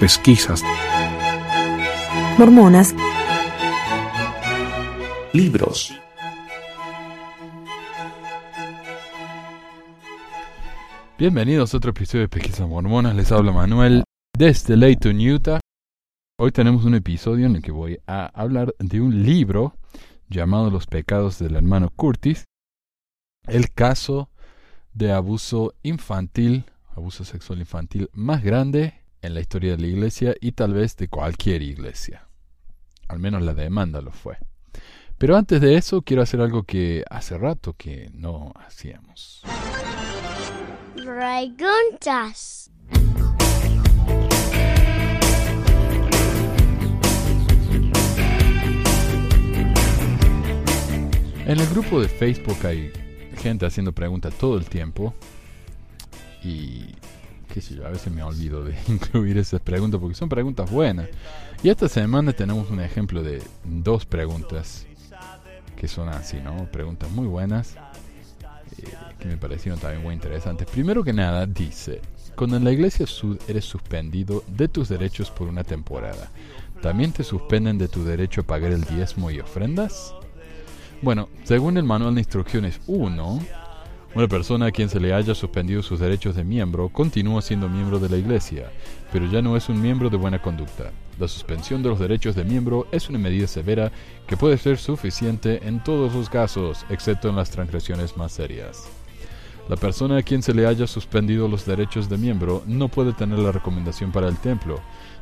pesquisas, mormonas, libros. Bienvenidos a otro episodio de Pesquisas Mormonas. Les habla Manuel desde Layton, Utah. Hoy tenemos un episodio en el que voy a hablar de un libro llamado Los pecados del hermano Curtis. El caso de abuso infantil, abuso sexual infantil más grande en la historia de la iglesia y tal vez de cualquier iglesia. Al menos la demanda lo fue. Pero antes de eso quiero hacer algo que hace rato que no hacíamos. Preguntas. En el grupo de Facebook hay gente haciendo preguntas todo el tiempo y qué sé yo, a veces me olvido de incluir esas preguntas porque son preguntas buenas. Y esta semana tenemos un ejemplo de dos preguntas que son así, ¿no? Preguntas muy buenas eh, que me parecieron también muy interesantes. Primero que nada, dice, cuando en la iglesia sud eres suspendido de tus derechos por una temporada, ¿también te suspenden de tu derecho a pagar el diezmo y ofrendas? Bueno, según el manual de instrucciones 1, una persona a quien se le haya suspendido sus derechos de miembro continúa siendo miembro de la Iglesia, pero ya no es un miembro de buena conducta. La suspensión de los derechos de miembro es una medida severa que puede ser suficiente en todos los casos, excepto en las transgresiones más serias. La persona a quien se le haya suspendido los derechos de miembro no puede tener la recomendación para el templo,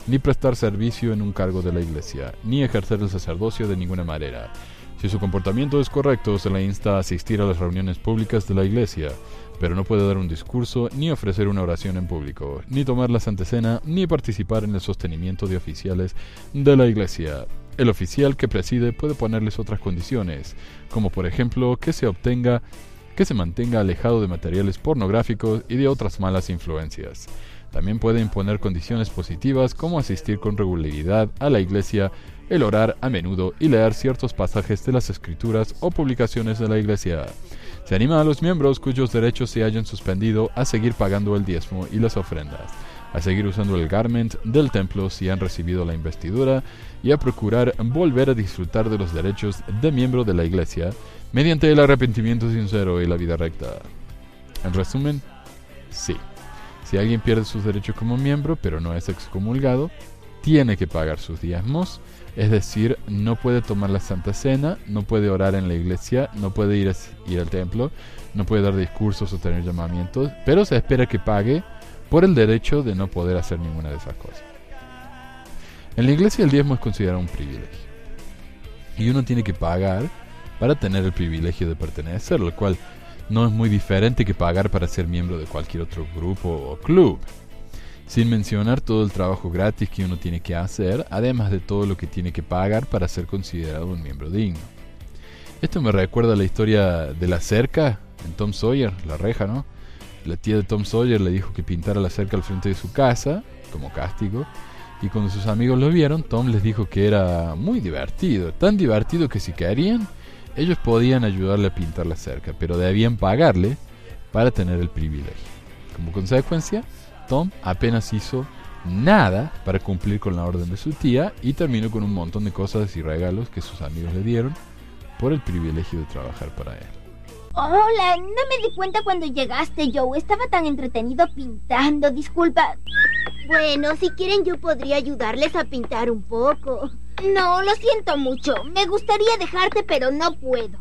ni prestar servicio en un cargo de la iglesia, ni ejercer el sacerdocio de ninguna manera, si su comportamiento es correcto, se le insta a asistir a las reuniones públicas de la iglesia, pero no puede dar un discurso, ni ofrecer una oración en público, ni tomar la Santa Cena, ni participar en el sostenimiento de oficiales de la iglesia. El oficial que preside puede ponerles otras condiciones, como por ejemplo que se obtenga que se mantenga alejado de materiales pornográficos y de otras malas influencias. También puede imponer condiciones positivas como asistir con regularidad a la iglesia el orar a menudo y leer ciertos pasajes de las escrituras o publicaciones de la Iglesia. Se anima a los miembros cuyos derechos se hayan suspendido a seguir pagando el diezmo y las ofrendas, a seguir usando el garment del templo si han recibido la investidura y a procurar volver a disfrutar de los derechos de miembro de la Iglesia mediante el arrepentimiento sincero y la vida recta. En resumen, sí. Si alguien pierde sus derechos como miembro pero no es excomulgado, tiene que pagar sus diezmos es decir, no puede tomar la Santa Cena, no puede orar en la iglesia, no puede ir, ir al templo, no puede dar discursos o tener llamamientos, pero se espera que pague por el derecho de no poder hacer ninguna de esas cosas. En la iglesia el diezmo es considerado un privilegio. Y uno tiene que pagar para tener el privilegio de pertenecer, lo cual no es muy diferente que pagar para ser miembro de cualquier otro grupo o club sin mencionar todo el trabajo gratis que uno tiene que hacer, además de todo lo que tiene que pagar para ser considerado un miembro digno. Esto me recuerda la historia de la cerca en Tom Sawyer, la reja, ¿no? La tía de Tom Sawyer le dijo que pintara la cerca al frente de su casa, como castigo, y cuando sus amigos lo vieron, Tom les dijo que era muy divertido, tan divertido que si querían, ellos podían ayudarle a pintar la cerca, pero debían pagarle para tener el privilegio. Como consecuencia, Tom apenas hizo nada para cumplir con la orden de su tía y terminó con un montón de cosas y regalos que sus amigos le dieron por el privilegio de trabajar para él. Hola, no me di cuenta cuando llegaste, Joe. Estaba tan entretenido pintando, disculpa. Bueno, si quieren yo podría ayudarles a pintar un poco. No, lo siento mucho. Me gustaría dejarte, pero no puedo.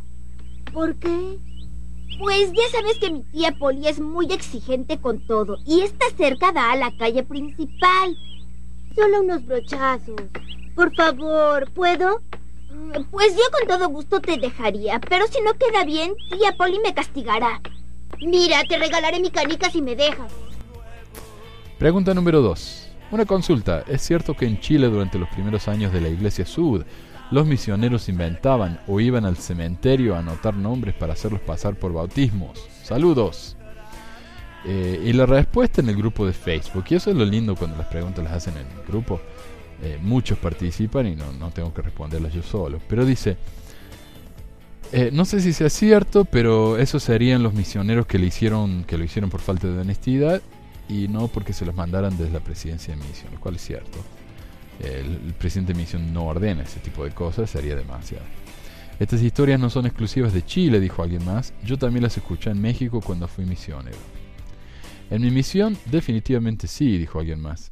¿Por qué? Pues ya sabes que mi tía Polly es muy exigente con todo y esta cerca da a la calle principal. Solo unos brochazos. Por favor, ¿puedo? Mm, pues yo con todo gusto te dejaría, pero si no queda bien, tía Polly me castigará. Mira, te regalaré mi canica si me dejas. Pregunta número 2. Una consulta. ¿Es cierto que en Chile durante los primeros años de la Iglesia Sud los misioneros inventaban o iban al cementerio a anotar nombres para hacerlos pasar por bautismos. Saludos. Eh, y la respuesta en el grupo de Facebook, y eso es lo lindo cuando las preguntas las hacen en el grupo, eh, muchos participan y no, no, tengo que responderlas yo solo, pero dice, eh, no sé si sea cierto, pero esos serían los misioneros que, le hicieron, que lo hicieron por falta de honestidad y no porque se los mandaran desde la presidencia de misión, lo cual es cierto. El, presidente de misión no ordena ese tipo de cosas, sería demasiado. Estas historias no son exclusivas de Chile, dijo alguien más. Yo también las escuché en México cuando fui misionero. En mi misión, definitivamente sí, dijo alguien más.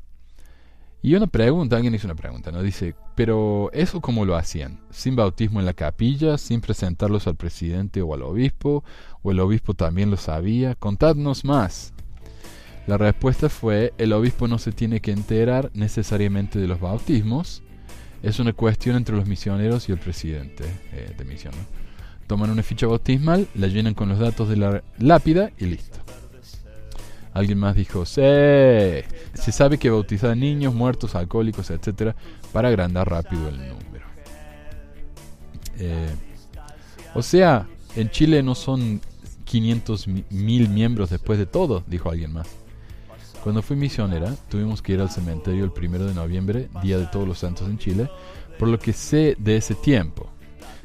Y una pregunta, alguien hizo una pregunta, ¿no? Dice, pero ¿eso cómo lo hacían? ¿Sin bautismo en la capilla? ¿Sin presentarlos al presidente o al obispo? ¿O el obispo también lo sabía? Contadnos más. La respuesta fue, el obispo no se tiene que enterar necesariamente de los bautismos. Es una cuestión entre los misioneros y el presidente eh, de misión. Toman una ficha bautismal, la llenan con los datos de la lápida y listo. Alguien más dijo, sí, se sabe que bautizar niños, muertos, alcohólicos, etc. para agrandar rápido el número. Eh, o sea, en Chile no son 500 mil miembros después de todo, dijo alguien más. Cuando fui misionera, tuvimos que ir al cementerio el primero de noviembre, Día de Todos los Santos en Chile, por lo que sé de ese tiempo.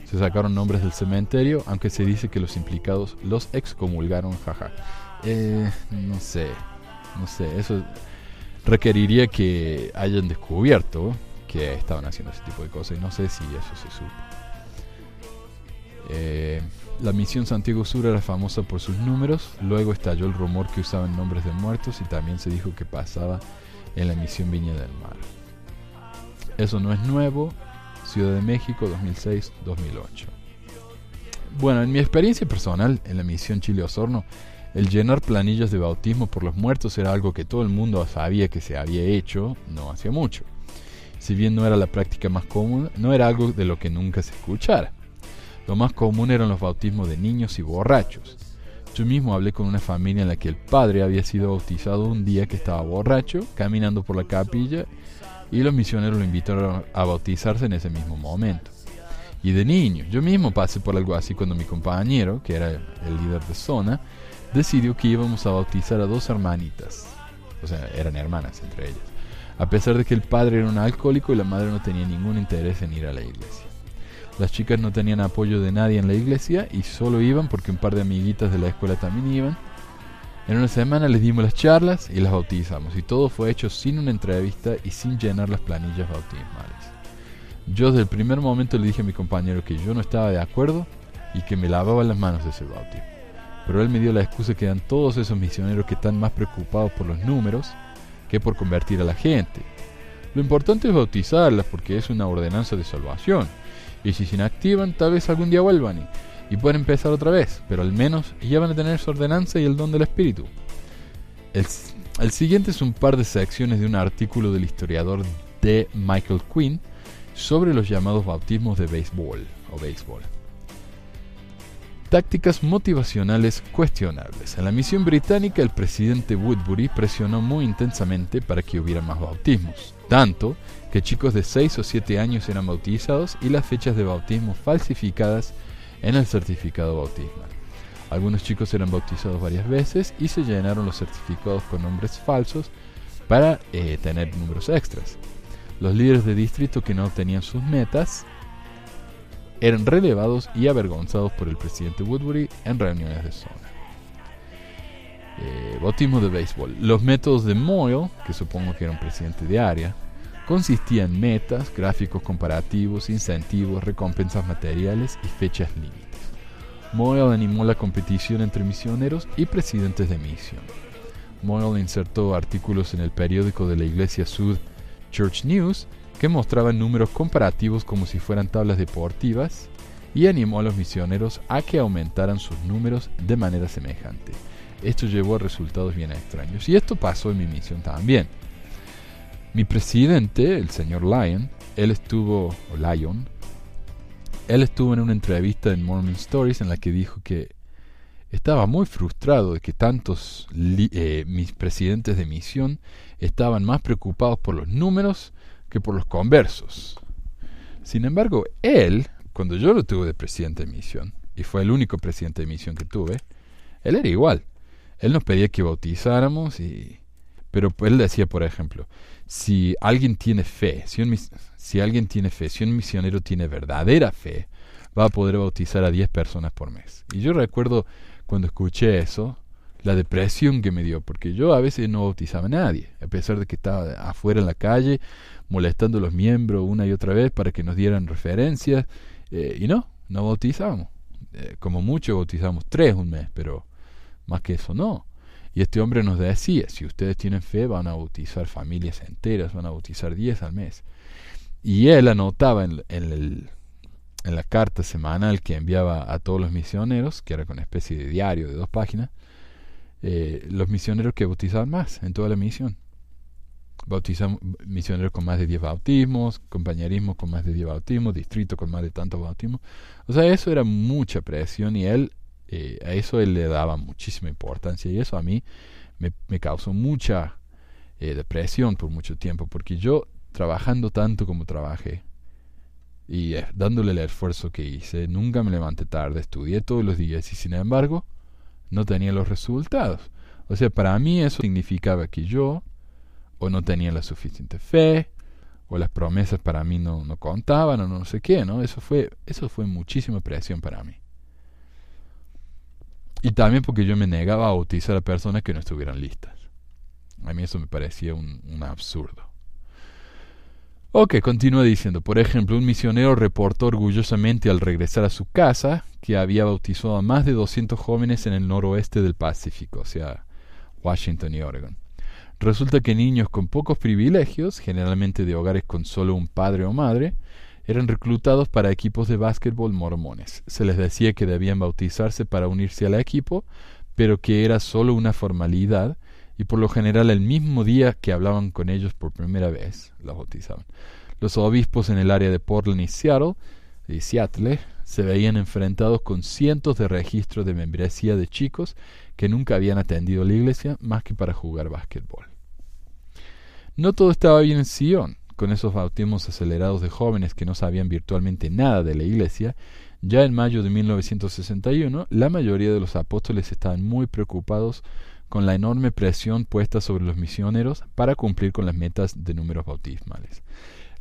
Se sacaron nombres del cementerio, aunque se dice que los implicados los excomulgaron, jaja. Eh, no sé, no sé, eso requeriría que hayan descubierto que estaban haciendo ese tipo de cosas y no sé si eso se supo. Eh, la misión Santiago Sur era famosa por sus números, luego estalló el rumor que usaban nombres de muertos y también se dijo que pasaba en la misión Viña del Mar. Eso no es nuevo, Ciudad de México 2006-2008. Bueno, en mi experiencia personal en la misión Chile Osorno, el llenar planillas de bautismo por los muertos era algo que todo el mundo sabía que se había hecho no hacía mucho. Si bien no era la práctica más común, no era algo de lo que nunca se escuchara. Lo más común eran los bautismos de niños y borrachos. Yo mismo hablé con una familia en la que el padre había sido bautizado un día que estaba borracho, caminando por la capilla, y los misioneros lo invitaron a bautizarse en ese mismo momento. Y de niño, yo mismo pasé por algo así cuando mi compañero, que era el líder de zona, decidió que íbamos a bautizar a dos hermanitas. O sea, eran hermanas entre ellas. A pesar de que el padre era un alcohólico y la madre no tenía ningún interés en ir a la iglesia. Las chicas no tenían apoyo de nadie en la iglesia y solo iban porque un par de amiguitas de la escuela también iban. En una semana les dimos las charlas y las bautizamos y todo fue hecho sin una entrevista y sin llenar las planillas bautismales. Yo desde el primer momento le dije a mi compañero que yo no estaba de acuerdo y que me lavaba las manos de ese bautismo. Pero él me dio la excusa que dan todos esos misioneros que están más preocupados por los números que por convertir a la gente. Lo importante es bautizarlas porque es una ordenanza de salvación. Y si se inactivan, tal vez algún día vuelvan y, pueden empezar otra vez, pero al menos ya van a tener su ordenanza y el don del Espíritu. El, el siguiente es un par de secciones de un artículo del historiador de Michael Quinn sobre los llamados bautismos de béisbol o béisbol. Tácticas motivacionales cuestionables. En la misión británica, el presidente Woodbury presionó muy intensamente para que hubiera más bautismos, tanto que chicos de 6 o 7 años eran bautizados y las fechas de bautismo falsificadas en el certificado bautismal. Algunos chicos eran bautizados varias veces y se llenaron los certificados con nombres falsos para eh, tener números extras. Los líderes de distrito que no obtenían sus metas eran relevados y avergonzados por el presidente Woodbury en reuniones de zona. Eh, bautismo de béisbol. Los métodos de Moyle, que supongo que era un presidente de área, consistían en metas, gráficos comparativos, incentivos, recompensas materiales y fechas límites. Moyle animó la competición entre misioneros y presidentes de misión. Moyle insertó artículos en el periódico de la Iglesia Sud Church News que mostraban números comparativos como si fueran tablas deportivas y animó a los misioneros a que aumentaran sus números de manera semejante. Esto llevó a resultados bien extraños y esto pasó en mi misión también. Mi presidente, el señor Lyon, él estuvo, Lyon, él estuvo en una entrevista en Mormon Stories en la que dijo que estaba muy frustrado de que tantos eh, mis presidentes de misión estaban más preocupados por los números que por los conversos. Sin embargo, él, cuando yo lo tuve de presidente de misión, y fue el único presidente de misión que tuve, él era igual. Él nos pedía que bautizáramos y... Pero él decía, por ejemplo, si alguien tiene fe, si, un, si alguien tiene fe, si un misionero tiene verdadera fe, va a poder bautizar a 10 personas por mes. Y yo recuerdo cuando escuché eso, la depresión que me dio, porque yo a veces no bautizaba a nadie, a pesar de que estaba afuera en la calle molestando a los miembros una y otra vez para que nos dieran referencias, eh, y no, no bautizábamos. Eh, como mucho bautizamos tres un mes, pero más que eso no. Y este hombre nos decía, si ustedes tienen fe, van a bautizar familias enteras, van a bautizar diez al mes. Y él anotaba en, la carta semanal que enviaba a todos los misioneros, que era con una especie de diario de dos páginas, eh, los misioneros que bautizaban más en toda la misión. Misioneros con más de 10 bautismos, compañerismo con más de 10 bautismos, distrito con más de tantos bautismos. O sea, eso era mucha presión y él, eh, a eso él le daba muchísima importancia y eso a mí me, causó mucha eh, depresión por mucho tiempo, porque yo trabajando tanto como trabajé y dándole el esfuerzo que hice, nunca me levanté tarde, estudié todos los días y sin embargo no tenía los resultados. O sea, para mí eso significaba que yo o no tenía la suficiente fe, o las promesas para mí no, no contaban, o no sé qué, ¿no? Eso fue, eso fue muchísima presión para mí. Y también porque yo me negaba a bautizar a personas que no estuvieran listas. A mí eso me parecía un, un absurdo. Ok, continúa diciendo, por ejemplo, un misionero reportó orgullosamente al regresar a su casa que había bautizado a más de 200 jóvenes en el noroeste del Pacífico, o sea, Washington y Oregon. Resulta que niños con pocos privilegios, generalmente de hogares con solo un padre o madre, eran reclutados para equipos de básquetbol mormones. Se les decía que debían bautizarse para unirse al equipo, pero que era solo una formalidad y por lo general el mismo día que hablaban con ellos por primera vez, los bautizaban. Los obispos en el área de Portland y Seattle, y Seattle se veían enfrentados con cientos de registros de membresía de chicos que nunca habían atendido la iglesia más que para jugar básquetbol. No todo estaba bien en Sion. Con esos bautismos acelerados de jóvenes que no sabían virtualmente nada de la iglesia, ya en mayo de 1961 la mayoría de los apóstoles estaban muy preocupados con la enorme presión puesta sobre los misioneros para cumplir con las metas de números bautismales.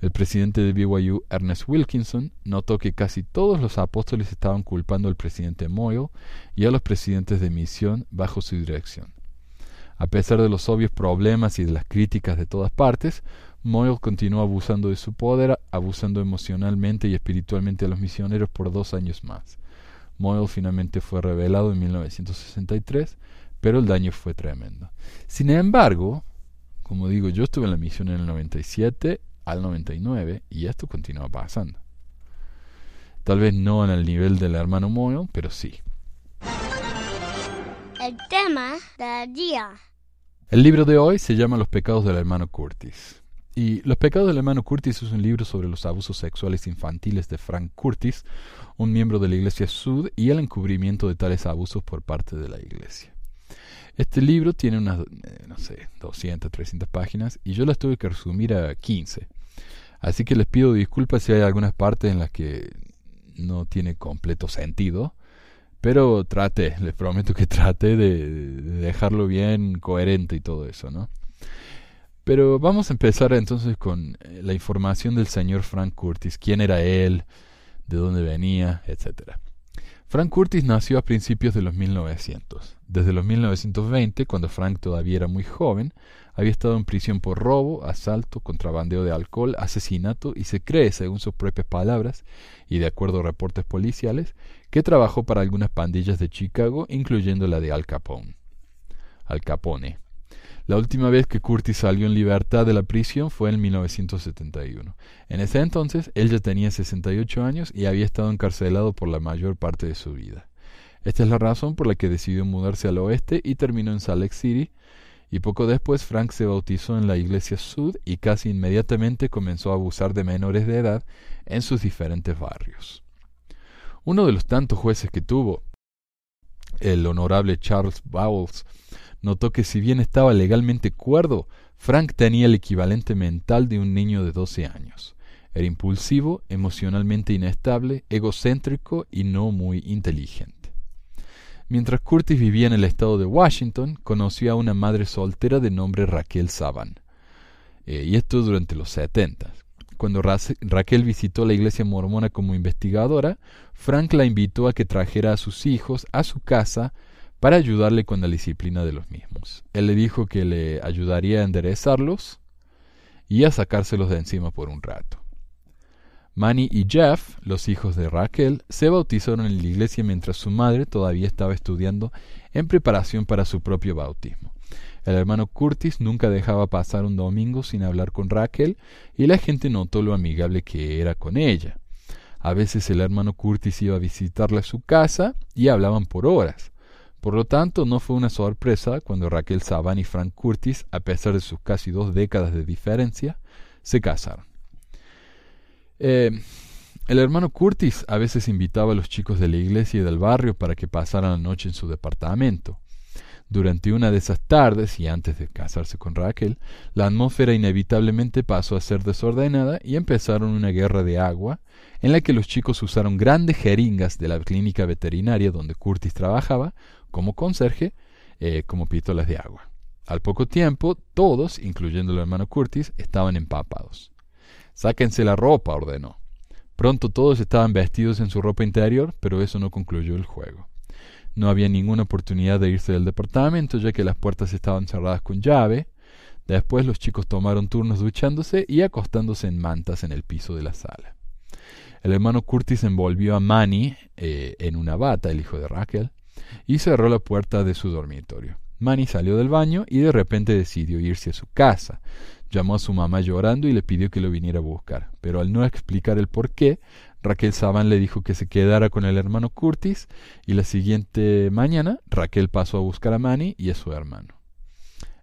El presidente de BYU, Ernest Wilkinson, notó que casi todos los apóstoles estaban culpando al presidente Moyle y a los presidentes de misión bajo su dirección. A pesar de los obvios problemas y de las críticas de todas partes, Moyle continuó abusando de su poder, abusando emocionalmente y espiritualmente a los misioneros por dos años más. Moyle finalmente fue revelado en 1963 pero el daño fue tremendo. Sin embargo, como digo, yo estuve en la misión en el 97 al 99 y esto continúa pasando. Tal vez no en el nivel del hermano Moyle, pero sí. El tema del día. El libro de hoy se llama Los pecados del hermano Curtis. Y Los pecados del hermano Curtis es un libro sobre los abusos sexuales infantiles de Frank Curtis, un miembro de la Iglesia Sud, y el encubrimiento de tales abusos por parte de la Iglesia. Este libro tiene unas, eh, no sé, 200, 300 páginas y yo las tuve que resumir a 15. Así que les pido disculpas si hay algunas partes en las que no tiene completo sentido. Pero trate, les prometo que trate de, dejarlo bien coherente y todo eso, ¿no? Pero vamos a empezar entonces con eh, la información del señor Frank Curtis, quién era él, de dónde venía, etcétera. Frank Curtis nació a principios de los 1900. Desde los 1920, cuando Frank todavía era muy joven, había estado en prisión por robo, asalto, contrabandeo de alcohol, asesinato y se cree, según sus propias palabras y de acuerdo a reportes policiales, que trabajó para algunas pandillas de Chicago, incluyendo la de Al Capone. Al Capone. La última vez que Curtis salió en libertad de la prisión fue en 1971. En ese entonces él ya tenía 68 años y había estado encarcelado por la mayor parte de su vida. Esta es la razón por la que decidió mudarse al oeste y terminó en Salt Lake City. Y poco después Frank se bautizó en la iglesia Sud y casi inmediatamente comenzó a abusar de menores de edad en sus diferentes barrios. Uno de los tantos jueces que tuvo, el honorable Charles Bowles, notó que si bien estaba legalmente cuerdo, Frank tenía el equivalente mental de un niño de 12 años. Era impulsivo, emocionalmente inestable, egocéntrico y no muy inteligente. Mientras Curtis vivía en el estado de Washington, conoció a una madre soltera de nombre Raquel Saban. Eh, y esto durante los 70. Cuando Raquel visitó la iglesia mormona como investigadora, Frank la invitó a que trajera a sus hijos a su casa para ayudarle con la disciplina de los mismos. Él le dijo que le ayudaría a enderezarlos y a sacárselos de encima por un rato. Manny y Jeff, los hijos de Raquel, se bautizaron en la iglesia mientras su madre todavía estaba estudiando en preparación para su propio bautismo. El hermano Curtis nunca dejaba pasar un domingo sin hablar con Raquel y la gente notó lo amigable que era con ella. A veces el hermano Curtis iba a visitarla a su casa y hablaban por horas. Por lo tanto, no fue una sorpresa cuando Raquel Saban y Frank Curtis, a pesar de sus casi dos décadas de diferencia, se casaron. Eh, el hermano Curtis a veces invitaba a los chicos de la iglesia y del barrio para que pasaran la noche en su departamento. Durante una de esas tardes, y antes de casarse con Raquel, la atmósfera inevitablemente pasó a ser desordenada y empezaron una guerra de agua en la que los chicos usaron grandes jeringas de la clínica veterinaria donde Curtis trabajaba como conserje eh, como pistolas de agua. Al poco tiempo, todos, incluyendo el hermano Curtis, estaban empapados. Sáquense la ropa, ordenó. Pronto todos estaban vestidos en su ropa interior, pero eso no concluyó el juego. No había ninguna oportunidad de irse del departamento, ya que las puertas estaban cerradas con llave. Después los chicos tomaron turnos duchándose y acostándose en mantas en el piso de la sala. El hermano Curtis envolvió a Manny eh, en una bata, el hijo de Raquel, y cerró la puerta de su dormitorio. Manny salió del baño y de repente decidió irse a su casa. Llamó a su mamá llorando y le pidió que lo viniera a buscar, pero al no explicar el por qué, Raquel Saban le dijo que se quedara con el hermano Curtis y la siguiente mañana Raquel pasó a buscar a Manny y a su hermano.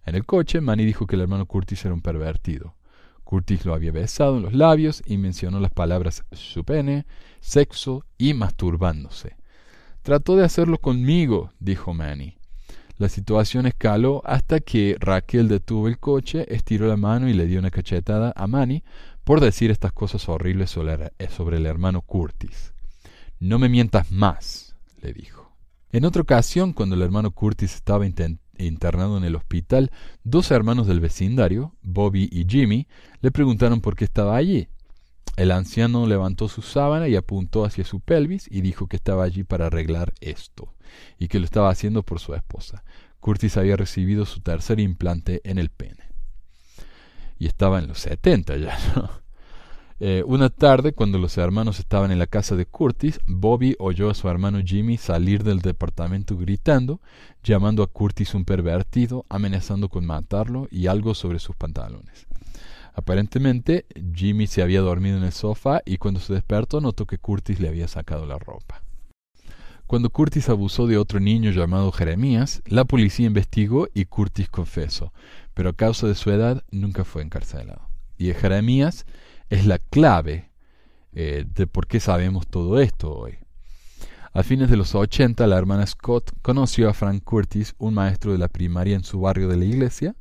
En el coche, Manny dijo que el hermano Curtis era un pervertido. Curtis lo había besado en los labios y mencionó las palabras su pene, sexo y masturbándose. Trató de hacerlo conmigo, dijo Manny. La situación escaló hasta que Raquel detuvo el coche, estiró la mano y le dio una cachetada a Manny por decir estas cosas horribles sobre el hermano Curtis. No me mientas más, le dijo. En otra ocasión, cuando el hermano Curtis estaba internado en el hospital, dos hermanos del vecindario, Bobby y Jimmy, le preguntaron por qué estaba allí. El anciano levantó su sábana y apuntó hacia su pelvis y dijo que estaba allí para arreglar esto, y que lo estaba haciendo por su esposa. Curtis había recibido su tercer implante en el pene. Y estaba en los setenta ya, ¿no? Eh, una tarde, cuando los hermanos estaban en la casa de Curtis, Bobby oyó a su hermano Jimmy salir del departamento gritando, llamando a Curtis un pervertido, amenazando con matarlo y algo sobre sus pantalones. Aparentemente, Jimmy se había dormido en el sofá y cuando se despertó notó que Curtis le había sacado la ropa. Cuando Curtis abusó de otro niño llamado Jeremías, la policía investigó y Curtis confesó, pero a causa de su edad nunca fue encarcelado. Y Jeremías es la clave eh, de por qué sabemos todo esto hoy. A fines de los 80, la hermana Scott conoció a Frank Curtis, un maestro de la primaria en su barrio de la iglesia,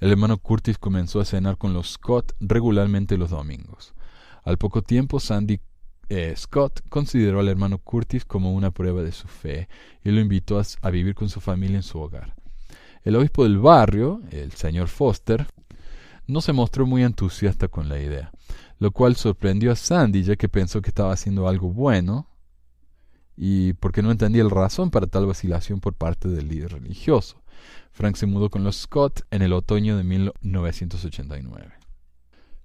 el hermano Curtis comenzó a cenar con los Scott regularmente los domingos. Al poco tiempo, Sandy eh, Scott consideró al hermano Curtis como una prueba de su fe y lo invitó a, vivir con su familia en su hogar. El obispo del barrio, el señor Foster, no se mostró muy entusiasta con la idea, lo cual sorprendió a Sandy ya que pensó que estaba haciendo algo bueno y porque no entendía la razón para tal vacilación por parte del líder religioso. Frank se mudó con los Scott en el otoño de 1989.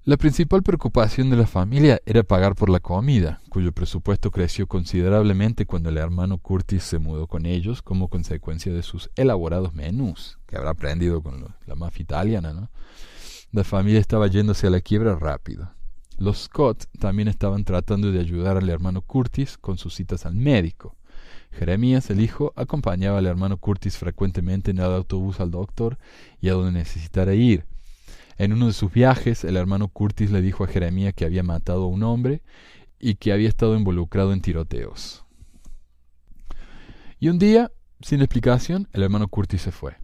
La principal preocupación de la familia era pagar por la comida, cuyo presupuesto creció considerablemente cuando el hermano Curtis se mudó con ellos como consecuencia de sus elaborados menús, que habrá aprendido con la mafia italiana. La familia estaba yéndose a la quiebra rápido. Los Scott también estaban tratando de ayudar al hermano Curtis con sus citas al médico. Jeremías, el hijo, acompañaba al hermano Curtis frecuentemente en el autobús al doctor y a donde necesitara ir. En uno de sus viajes, el hermano Curtis le dijo a Jeremías que había matado a un hombre y que había estado involucrado en tiroteos. Y un día, sin explicación, el hermano Curtis se fue.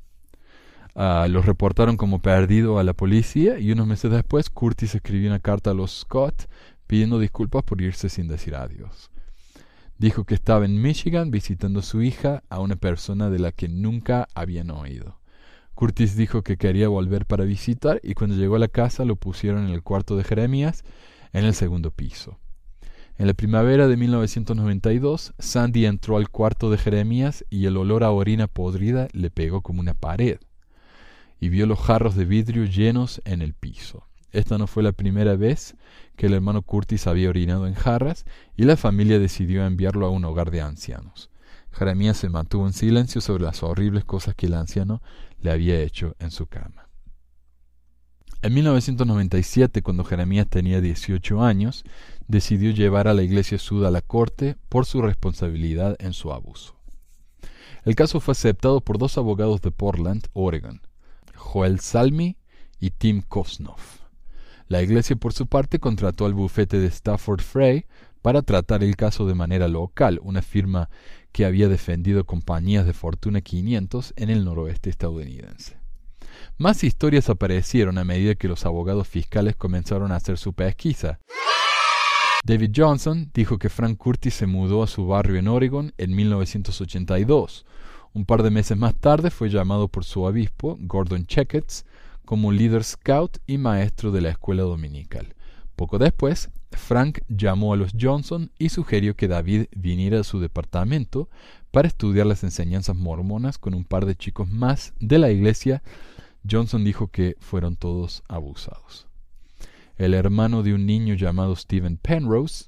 Uh, los reportaron como perdido a la policía y unos meses después Curtis escribió una carta a los Scott pidiendo disculpas por irse sin decir adiós. Dijo que estaba en Michigan visitando a su hija, a una persona de la que nunca habían oído. Curtis dijo que quería volver para visitar y cuando llegó a la casa lo pusieron en el cuarto de Jeremías, en el segundo piso. En la primavera de 1992, Sandy entró al cuarto de Jeremías y el olor a orina podrida le pegó como una pared. Y vio los jarros de vidrio llenos en el piso. Esta no fue la primera vez que el hermano Curtis había orinado en jarras y la familia decidió enviarlo a un hogar de ancianos. Jeremías se mantuvo en silencio sobre las horribles cosas que el anciano le había hecho en su cama. En 1997, cuando Jeremías tenía 18 años, decidió llevar a la Iglesia Sud a la corte por su responsabilidad en su abuso. El caso fue aceptado por dos abogados de Portland, Oregon, Joel Salmi y Tim Kosnoff. La Iglesia, por su parte, contrató al bufete de Stafford Frey para tratar el caso de manera local, una firma que había defendido compañías de fortuna 500 en el noroeste estadounidense. Más historias aparecieron a medida que los abogados fiscales comenzaron a hacer su pesquisa. David Johnson dijo que Frank Curtis se mudó a su barrio en Oregon en 1982. Un par de meses más tarde fue llamado por su obispo, Gordon Checketts, como líder scout y maestro de la escuela dominical. Poco después, Frank llamó a los Johnson y sugirió que David viniera a su departamento para estudiar las enseñanzas mormonas con un par de chicos más de la iglesia. Johnson dijo que fueron todos abusados. El hermano de un niño llamado Stephen Penrose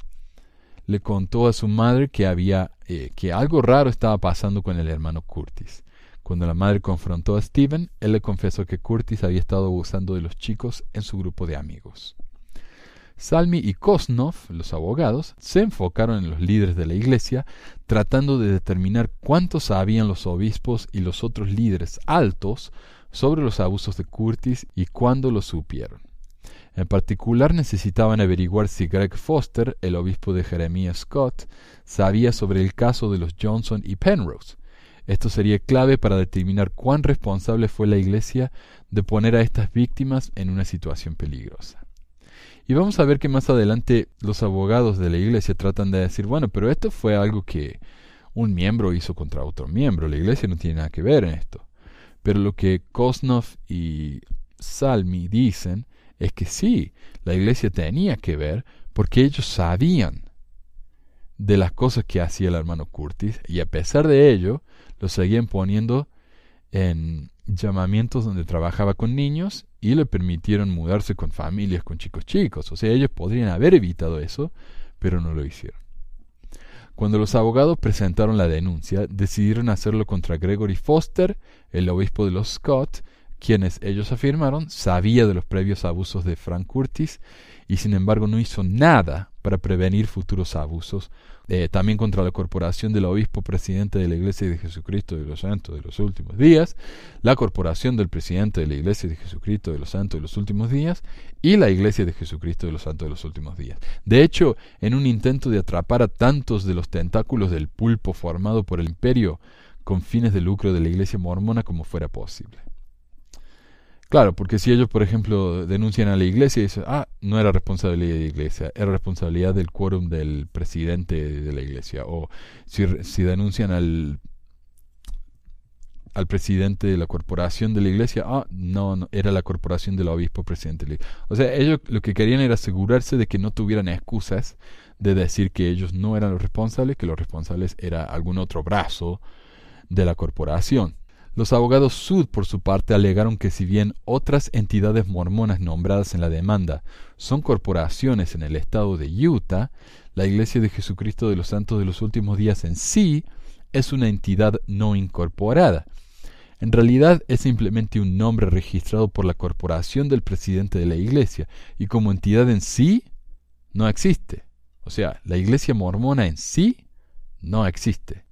le contó a su madre que había eh, que algo raro estaba pasando con el hermano Curtis. Cuando la madre confrontó a Stephen, él le confesó que Curtis había estado abusando de los chicos en su grupo de amigos. Salmi y Kosnov, los abogados, se enfocaron en los líderes de la iglesia, tratando de determinar cuántos sabían los obispos y los otros líderes altos sobre los abusos de Curtis y cuándo lo supieron. En particular necesitaban averiguar si Greg Foster, el obispo de Jeremiah Scott, sabía sobre el caso de los Johnson y Penrose. Esto sería clave para determinar cuán responsable fue la Iglesia de poner a estas víctimas en una situación peligrosa. Y vamos a ver que más adelante los abogados de la iglesia tratan de decir, bueno, pero esto fue algo que un miembro hizo contra otro miembro, la iglesia no tiene nada que ver en esto. Pero lo que Kosnov y Salmi dicen es que sí, la iglesia tenía que ver porque ellos sabían de las cosas que hacía el hermano Curtis y a pesar de ello lo seguían poniendo en llamamientos donde trabajaba con niños y le permitieron mudarse con familias, con chicos chicos. O sea, ellos podrían haber evitado eso, pero no lo hicieron. Cuando los abogados presentaron la denuncia, decidieron hacerlo contra Gregory Foster, el obispo de los Scott, quienes ellos afirmaron sabía de los previos abusos de Frank Curtis y sin embargo no hizo nada para prevenir futuros abusos eh, también contra la corporación del obispo presidente de la Iglesia de Jesucristo de los Santos de los Últimos Días, la corporación del presidente de la Iglesia de Jesucristo de los Santos de los Últimos Días y la Iglesia de Jesucristo de los Santos de los Últimos Días. De hecho, en un intento de atrapar a tantos de los tentáculos del pulpo formado por el imperio con fines de lucro de la Iglesia mormona como fuera posible. Claro, porque si ellos, por ejemplo, denuncian a la iglesia y dicen, ah, no era responsabilidad de la iglesia, era responsabilidad del quórum del presidente de la iglesia. O si, si denuncian al, al presidente de la corporación de la iglesia, ah, no, no, era la corporación del obispo presidente de la iglesia. O sea, ellos lo que querían era asegurarse de que no tuvieran excusas de decir que ellos no eran los responsables, que los responsables era algún otro brazo de la corporación. Los abogados Sud, por su parte, alegaron que si bien otras entidades mormonas nombradas en la demanda son corporaciones en el estado de Utah, la Iglesia de Jesucristo de los Santos de los Últimos Días en sí es una entidad no incorporada. En realidad es simplemente un nombre registrado por la corporación del presidente de la Iglesia y como entidad en sí no existe. O sea, la Iglesia mormona en sí no existe.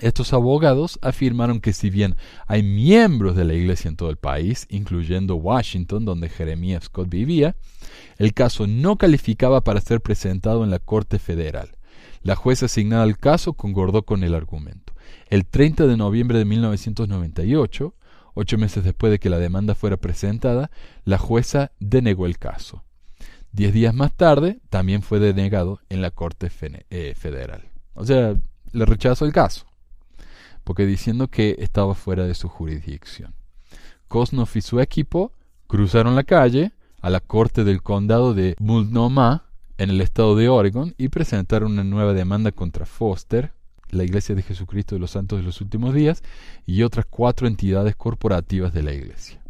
Estos abogados afirmaron que si bien hay miembros de la iglesia en todo el país, incluyendo Washington, donde Jeremías Scott vivía, el caso no calificaba para ser presentado en la Corte Federal. La jueza asignada al caso concordó con el argumento. El 30 de noviembre de 1998, ocho meses después de que la demanda fuera presentada, la jueza denegó el caso. Diez días más tarde, también fue denegado en la Corte eh, Federal. O sea, le rechazó el caso porque diciendo que estaba fuera de su jurisdicción. Kosnov y su equipo cruzaron la calle a la corte del condado de Multnomah en el estado de Oregon y presentaron una nueva demanda contra Foster, la Iglesia de Jesucristo de los Santos de los Últimos Días y otras cuatro entidades corporativas de la Iglesia.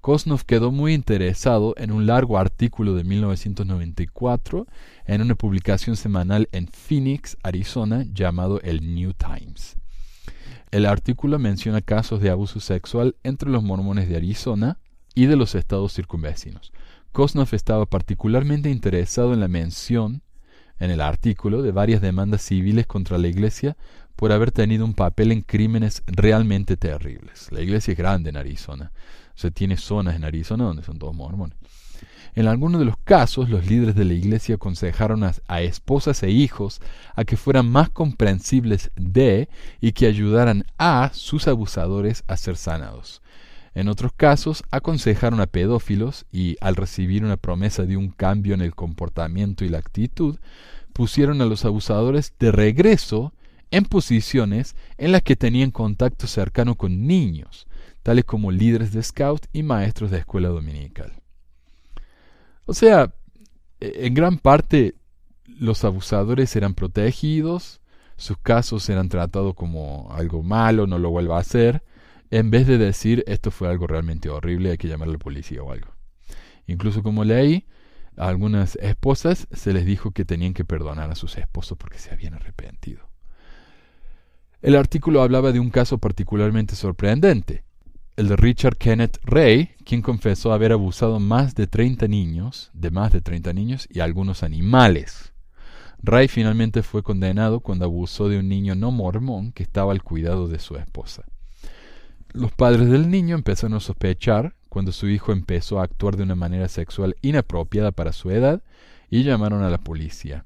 Kosnov quedó muy interesado en un largo artículo de 1994 en una publicación semanal en Phoenix, Arizona, llamado el New Times. El artículo menciona casos de abuso sexual entre los mormones de Arizona y de los estados circunvecinos. Kosnov estaba particularmente interesado en la mención en el artículo de varias demandas civiles contra la Iglesia por haber tenido un papel en crímenes realmente terribles. La Iglesia es grande en Arizona se tiene zonas en Arizona donde son todos mormones. En algunos de los casos, los líderes de la iglesia aconsejaron a, esposas e hijos a que fueran más comprensibles de y que ayudaran a sus abusadores a ser sanados. En otros casos, aconsejaron a pedófilos y, al recibir una promesa de un cambio en el comportamiento y la actitud, pusieron a los abusadores de regreso en posiciones en las que tenían contacto cercano con niños, tales como líderes de scout y maestros de escuela dominical. O sea, e, en gran parte los abusadores eran protegidos, sus casos eran tratados como algo malo, no lo vuelva a hacer, en vez de decir esto fue algo realmente horrible, hay que llamar a la policía o algo. Incluso como leí, a algunas esposas se les dijo que tenían que perdonar a sus esposos porque se habían arrepentido. El artículo hablaba de un caso particularmente sorprendente el de Richard Kenneth Ray, quien confesó haber abusado más de 30 niños, de más de 30 niños y algunos animales. Ray finalmente fue condenado cuando abusó de un niño no mormón que estaba al cuidado de su esposa. Los padres del niño empezaron a sospechar cuando su hijo empezó a actuar de una manera sexual inapropiada para su edad y llamaron a la policía.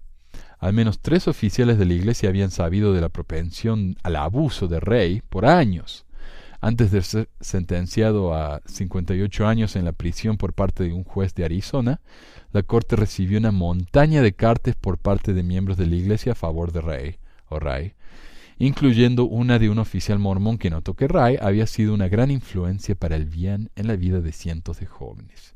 Al menos tres oficiales de la iglesia habían sabido de la propensión al abuso de Ray por años antes de ser sentenciado a 58 años en la prisión por parte de un juez de Arizona, la corte recibió una montaña de cartas por parte de miembros de la iglesia a favor de Ray, o Ray, incluyendo una de un oficial mormón que notó que Ray había sido una gran influencia para el bien en la vida de cientos de jóvenes.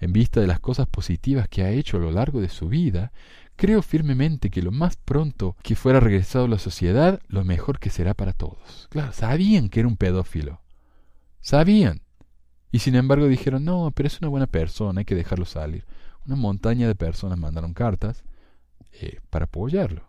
En vista de las cosas positivas que ha hecho a lo largo de su vida, Creo firmemente que lo más pronto que fuera regresado a la sociedad, lo mejor que será para todos. Claro, sabían que era un pedófilo. Sabían. Y sin embargo dijeron, no, pero es una buena persona, hay que dejarlo salir. Una montaña de personas mandaron cartas eh, para apoyarlo.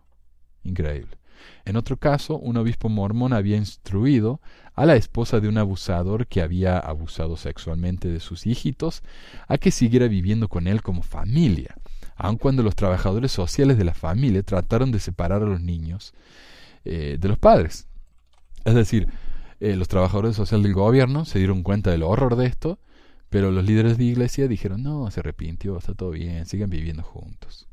Increíble. En otro caso, un obispo mormón había instruido a la esposa de un abusador que había abusado sexualmente de sus hijitos a que siguiera viviendo con él como familia aun cuando los trabajadores sociales de la familia trataron de separar a los niños eh, de los padres. Es decir, eh, los trabajadores sociales del gobierno se dieron cuenta del horror de esto, pero los líderes de iglesia dijeron, no, se arrepintió, está todo bien, sigan viviendo juntos.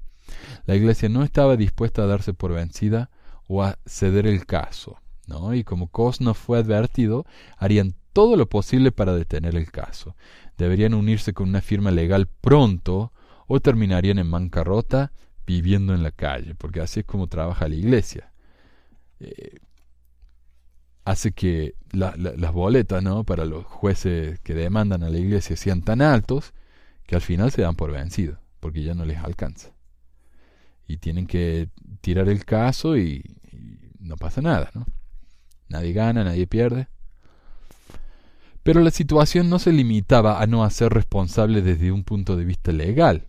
La iglesia no estaba dispuesta a darse por vencida o a ceder el caso, ¿no? Y como Cosno fue advertido, harían todo lo posible para detener el caso. Deberían unirse con una firma legal pronto o terminarían en bancarrota viviendo en la calle, porque así es como trabaja la iglesia. Eh, hace que las boletas ¿no? para los jueces que demandan a la iglesia sean tan altos que al final se dan por vencidos, porque ya no les alcanza. Y tienen que tirar el caso y, y no pasa nada, ¿no? Nadie gana, nadie pierde. Pero la situación no se limitaba a no hacer responsable desde un punto de vista legal.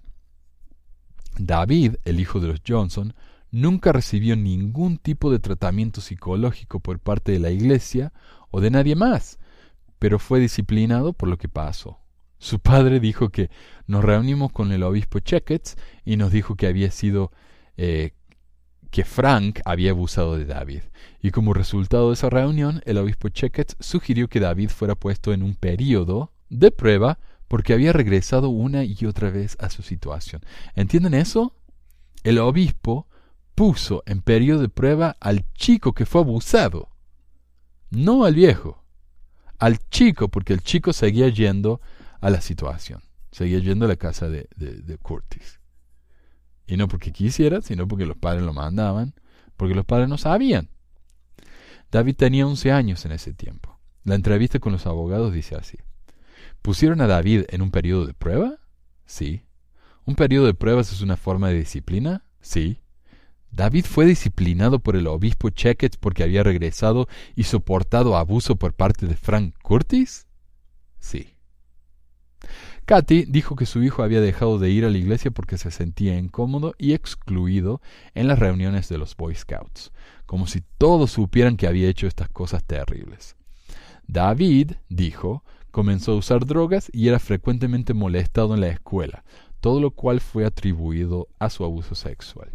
David, el hijo de los Johnson, nunca recibió ningún tipo de tratamiento psicológico por parte de la iglesia o de nadie más, pero fue disciplinado por lo que pasó. Su padre dijo que nos reunimos con el obispo Checketts y nos dijo que había sido eh, que Frank había abusado de David. Y como resultado de esa reunión, el obispo Checketts sugirió que David fuera puesto en un periodo de prueba porque había regresado una y otra vez a su situación. ¿Entienden eso? El obispo puso en periodo de prueba al chico que fue abusado, no al viejo, al chico, porque el chico seguía yendo a la situación, seguía yendo a la casa de, de, Curtis. Y no porque quisiera, sino porque los padres lo mandaban, porque los padres no sabían. David tenía 11 años en ese tiempo. La entrevista con los abogados dice así. ¿Pusieron a David en un periodo de prueba? Sí. ¿Un periodo de pruebas es una forma de disciplina? Sí. ¿David fue disciplinado por el obispo Checkett porque había regresado y soportado abuso por parte de Frank Curtis? Sí. Katy dijo que su hijo había dejado de ir a la iglesia porque se sentía incómodo y excluido en las reuniones de los Boy Scouts, como si todos supieran que había hecho estas cosas terribles. David, dijo, comenzó a usar drogas y era frecuentemente molestado en la escuela, todo lo cual fue atribuido a su abuso sexual.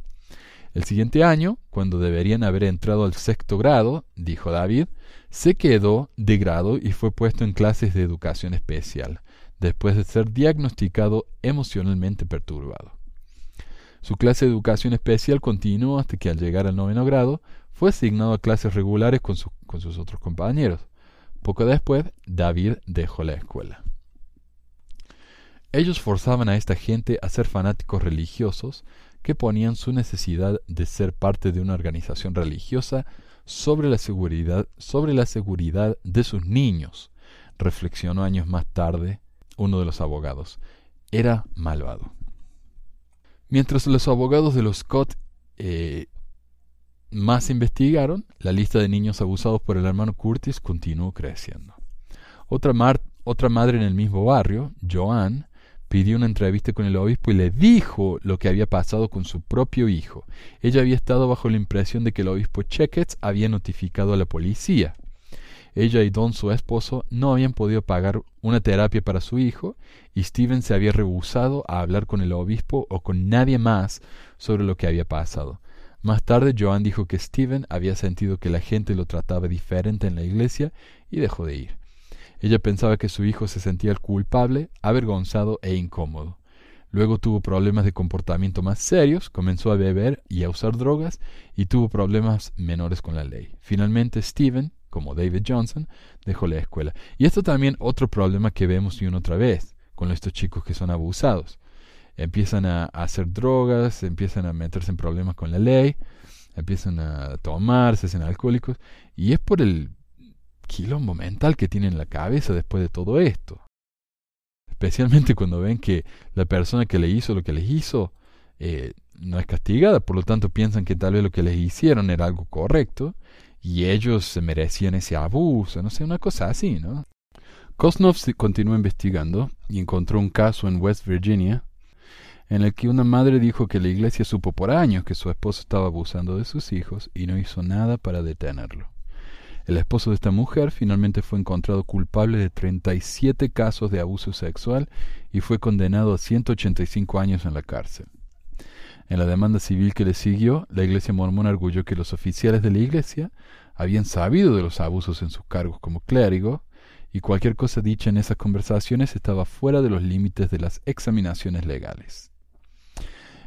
El siguiente año, cuando deberían haber entrado al sexto grado, dijo David, se quedó de grado y fue puesto en clases de educación especial, después de ser diagnosticado emocionalmente perturbado. Su clase de educación especial continuó hasta que al llegar al noveno grado fue asignado a clases regulares con, con sus otros compañeros. Poco después, David dejó la escuela. Ellos forzaban a esta gente a ser fanáticos religiosos que ponían su necesidad de ser parte de una organización religiosa sobre la seguridad, sobre la seguridad de sus niños, reflexionó años más tarde uno de los abogados. Era malvado. Mientras los abogados de los Scott eh, más investigaron, la lista de niños abusados por el hermano Curtis continuó creciendo. Otra, otra madre en el mismo barrio, Joan, pidió una entrevista con el obispo y le dijo lo que había pasado con su propio hijo. Ella había estado bajo la impresión de que el obispo Checketts había notificado a la policía. Ella y Don, su esposo, no habían podido pagar una terapia para su hijo y Steven se había rehusado a hablar con el obispo o con nadie más sobre lo que había pasado. Más tarde, Joan dijo que Steven había sentido que la gente lo trataba diferente en la iglesia y dejó de ir. Ella pensaba que su hijo se sentía culpable, avergonzado e incómodo. Luego tuvo problemas de comportamiento más serios, comenzó a beber y a usar drogas y tuvo problemas menores con la ley. Finalmente Steven, como David Johnson, dejó la escuela. Y esto también otro problema que vemos y una otra vez con estos chicos que son abusados. Empiezan a, hacer drogas, empiezan a meterse en problemas con la ley, empiezan a tomar, se hacen alcohólicos y es por el quilombo mental que tienen en la cabeza después de todo esto. Especialmente cuando ven que la persona que le hizo lo que les hizo eh, no es castigada, por lo tanto piensan que tal vez lo que les hicieron era algo correcto y ellos se merecían ese abuso, no sé, una cosa así, ¿no? Kosnov continuó investigando y encontró un caso en West Virginia en el que una madre dijo que la iglesia supo por años que su esposo estaba abusando de sus hijos y no hizo nada para detenerlo. El esposo de esta mujer finalmente fue encontrado culpable de 37 casos de abuso sexual y fue condenado a 185 años en la cárcel. En la demanda civil que le siguió, la iglesia mormona arguyó que los oficiales de la iglesia habían sabido de los abusos en sus cargos como clérigo, y cualquier cosa dicha en esas conversaciones estaba fuera de los límites de las examinaciones legales.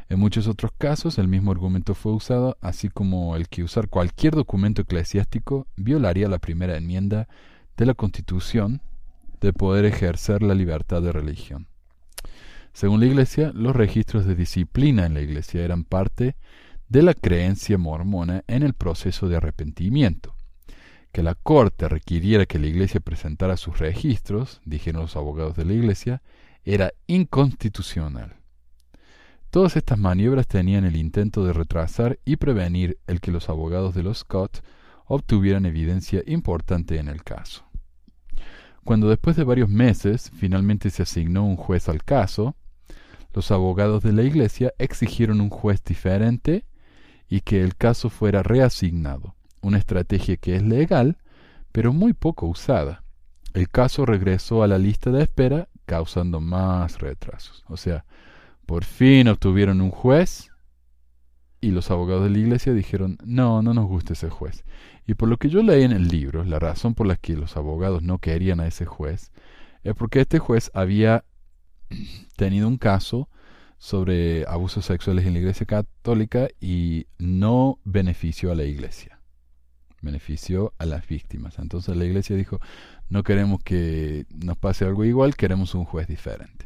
En muchos otros casos el mismo argumento fue usado, así como el que usar cualquier documento eclesiástico violaría la primera enmienda de la Constitución de poder ejercer la libertad de religión. Según la Iglesia, los registros de disciplina en la Iglesia eran parte de la creencia mormona en el proceso de arrepentimiento. Que la Corte requiriera que la Iglesia presentara sus registros, dijeron los abogados de la Iglesia, era inconstitucional. Todas estas maniobras tenían el intento de retrasar y prevenir el que los abogados de los Scott obtuvieran evidencia importante en el caso. Cuando después de varios meses finalmente se asignó un juez al caso, los abogados de la Iglesia exigieron un juez diferente y que el caso fuera reasignado, una estrategia que es legal, pero muy poco usada. El caso regresó a la lista de espera, causando más retrasos. O sea, por fin obtuvieron un juez y los abogados de la iglesia dijeron, no, no nos gusta ese juez. Y por lo que yo leí en el libro, la razón por la que los abogados no querían a ese juez es porque este juez había tenido un caso sobre abusos sexuales en la iglesia católica y no benefició a la iglesia, benefició a las víctimas. Entonces la iglesia dijo, no queremos que nos pase algo igual, queremos un juez diferente.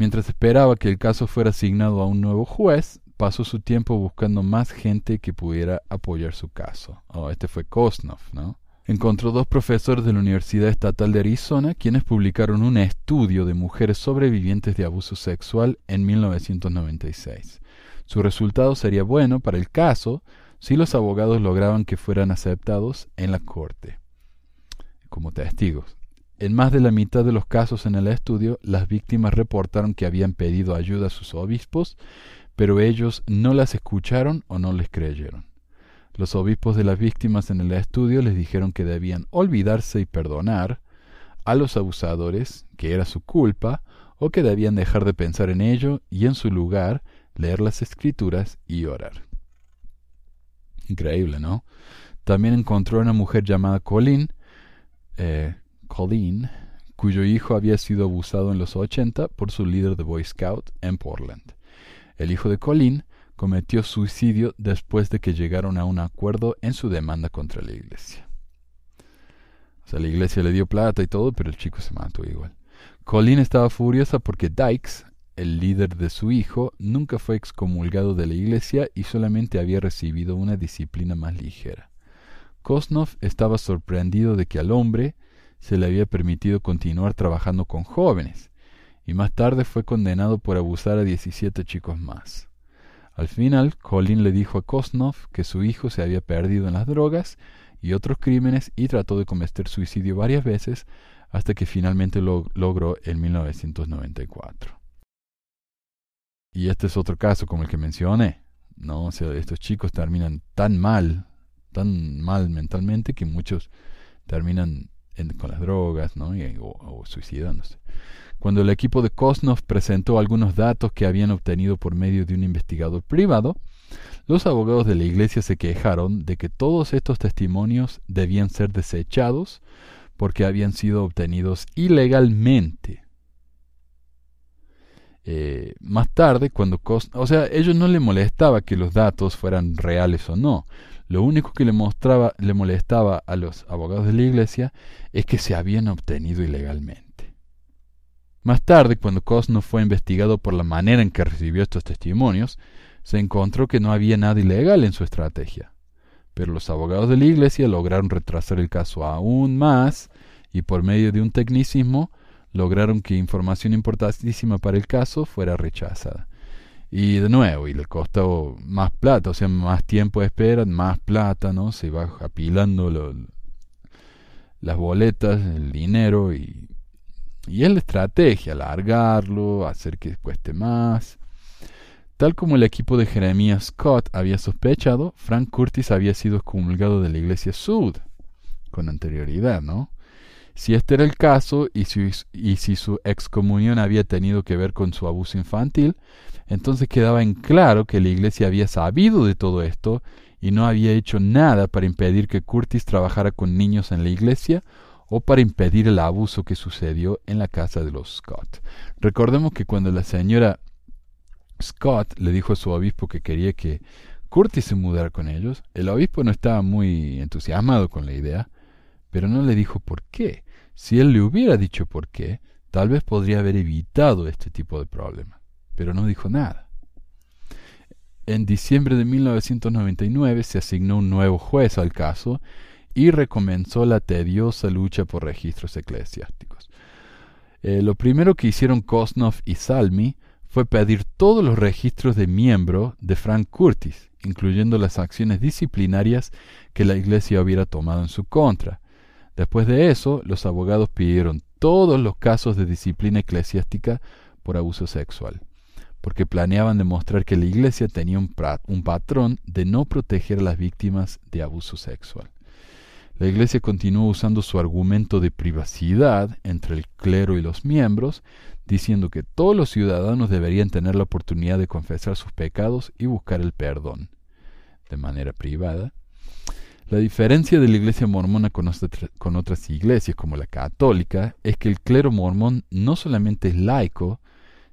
Mientras esperaba que el caso fuera asignado a un nuevo juez, pasó su tiempo buscando más gente que pudiera apoyar su caso. Oh, este fue Kosnov, ¿no? encontró dos profesores de la Universidad Estatal de Arizona quienes publicaron un estudio de mujeres sobrevivientes de abuso sexual en 1996. Su resultado sería bueno para el caso si los abogados lograban que fueran aceptados en la corte como testigos. En más de la mitad de los casos en el estudio, las víctimas reportaron que habían pedido ayuda a sus obispos, pero ellos no las escucharon o no les creyeron. Los obispos de las víctimas en el estudio les dijeron que debían olvidarse y perdonar a los abusadores, que era su culpa, o que debían dejar de pensar en ello y en su lugar leer las escrituras y orar. Increíble, ¿no? También encontró a una mujer llamada Colin, eh, Colleen, cuyo hijo había sido abusado en los 80 por su líder de Boy Scout en Portland. El hijo de Colleen cometió suicidio después de que llegaron a un acuerdo en su demanda contra la iglesia. O sea, la iglesia le dio plata y todo, pero el chico se mató igual. Colleen estaba furiosa porque Dykes, el líder de su hijo, nunca fue excomulgado de la iglesia y solamente había recibido una disciplina más ligera. Kosnov estaba sorprendido de que al hombre se le había permitido continuar trabajando con jóvenes, y más tarde fue condenado por abusar a 17 chicos más. Al final, Colin le dijo a Kosnov que su hijo se había perdido en las drogas y otros crímenes y trató de cometer suicidio varias veces hasta que finalmente lo logró en 1994. Y este es otro caso como el que mencioné. No, o sea, estos chicos terminan tan mal, tan mal mentalmente que muchos terminan con las drogas, ¿no? o suicidándose. Cuando el equipo de Kosnov presentó algunos datos que habían obtenido por medio de un investigador privado, los abogados de la iglesia se quejaron de que todos estos testimonios debían ser desechados porque habían sido obtenidos ilegalmente. Eh, más tarde, cuando Kosnov, o sea, ellos no les molestaba que los datos fueran reales o no. Lo único que le, mostraba, le molestaba a los abogados de la iglesia es que se habían obtenido ilegalmente. Más tarde, cuando Cosno fue investigado por la manera en que recibió estos testimonios, se encontró que no había nada ilegal en su estrategia. Pero los abogados de la Iglesia lograron retrasar el caso aún más y por medio de un tecnicismo lograron que información importantísima para el caso fuera rechazada. Y de nuevo, y le costó más plata, o sea, más tiempo de espera, más plata, ¿no? Se va apilando las boletas, el dinero y y es la estrategia, alargarlo, hacer que cueste más. Tal como el equipo de Jeremías Scott había sospechado, Frank Curtis había sido excomulgado de la iglesia Sud con anterioridad, ¿no? Si este era el caso y si, y si su excomunión había tenido que ver con su abuso infantil, entonces quedaba en claro que la iglesia había sabido de todo esto y no había hecho nada para impedir que Curtis trabajara con niños en la iglesia o para impedir el abuso que sucedió en la casa de los Scott. Recordemos que cuando la señora Scott le dijo a su obispo que quería que Curtis se mudara con ellos, el obispo no estaba muy entusiasmado con la idea, pero no le dijo por qué. Si él le hubiera dicho por qué, tal vez podría haber evitado este tipo de problema, pero no dijo nada. En diciembre de 1999 se asignó un nuevo juez al caso y recomenzó la tediosa lucha por registros eclesiásticos. Eh, lo primero que hicieron Kosnov y Salmi fue pedir todos los registros de miembro de Frank Curtis, incluyendo las acciones disciplinarias que la Iglesia hubiera tomado en su contra. Después de eso, los abogados pidieron todos los casos de disciplina eclesiástica por abuso sexual, porque planeaban demostrar que la Iglesia tenía un, patrón de no proteger a las víctimas de abuso sexual. La Iglesia continuó usando su argumento de privacidad entre el clero y los miembros, diciendo que todos los ciudadanos deberían tener la oportunidad de confesar sus pecados y buscar el perdón de manera privada. La diferencia de la iglesia mormona con, otras iglesias como la católica es que el clero mormón no solamente es laico,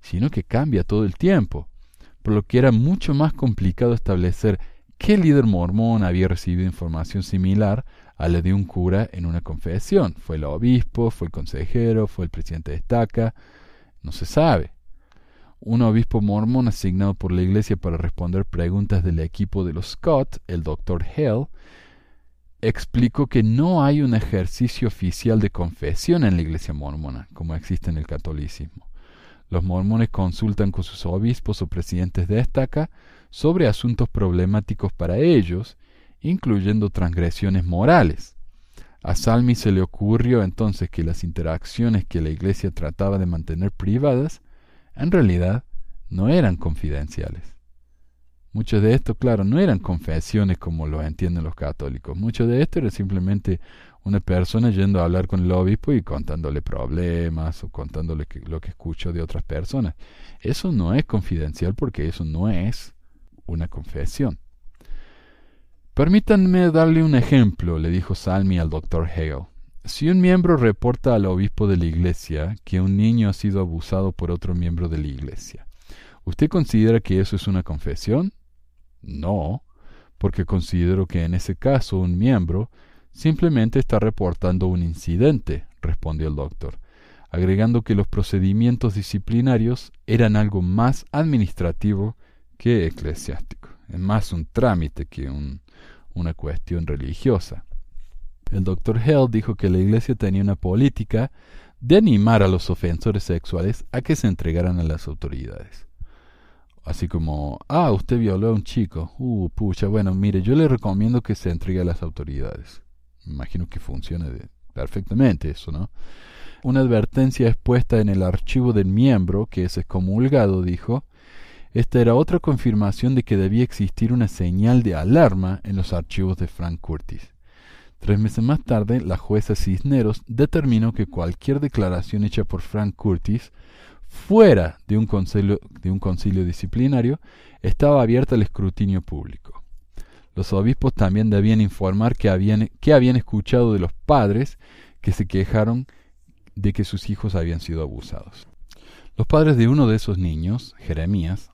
sino que cambia todo el tiempo, por lo que era mucho más complicado establecer qué líder mormón había recibido información similar a la de un cura en una confesión. ¿Fue el obispo? ¿Fue el consejero? ¿Fue el presidente de estaca? No se sabe. Un obispo mormón asignado por la iglesia para responder preguntas del equipo de los Scott, el doctor Hell, explicó que no hay un ejercicio oficial de confesión en la iglesia mormona, como existe en el catolicismo. Los mormones consultan con sus obispos o presidentes de estaca sobre asuntos problemáticos para ellos, incluyendo transgresiones morales. A Salmi se le ocurrió entonces que las interacciones que la iglesia trataba de mantener privadas, en realidad no eran confidenciales. Mucho de esto, claro, no eran confesiones como lo entienden los católicos. Mucho de esto era simplemente una persona yendo a hablar con el obispo y contándole problemas o contándole lo que escuchó de otras personas. Eso no es confidencial porque eso no es una confesión. Permítanme darle un ejemplo, le dijo Salmi al doctor Hale. Si un miembro reporta al obispo de la iglesia que un niño ha sido abusado por otro miembro de la iglesia, ¿usted considera que eso es una confesión? No, porque considero que en ese caso un miembro simplemente está reportando un incidente, respondió el doctor, agregando que los procedimientos disciplinarios eran algo más administrativo que eclesiástico, es más un trámite que un una cuestión religiosa. El doctor Hell dijo que la Iglesia tenía una política de animar a los ofensores sexuales a que se entregaran a las autoridades. Así como, ah, usted violó a un chico. Uh, pucha, bueno, mire, yo le recomiendo que se entregue a las autoridades. Imagino que funciona perfectamente eso, ¿no? Una advertencia expuesta en el archivo del miembro que es excomulgado dijo, esta era otra confirmación de que debía existir una señal de alarma en los archivos de Frank Curtis. Tres meses más tarde, la jueza Cisneros determinó que cualquier declaración hecha por Frank Curtis fuera de un de un concilio disciplinario estaba abierta al escrutinio público. Los obispos también debían informar que habían, que habían escuchado de los padres que se quejaron de que sus hijos habían sido abusados. Los padres de uno de esos niños, Jeremías,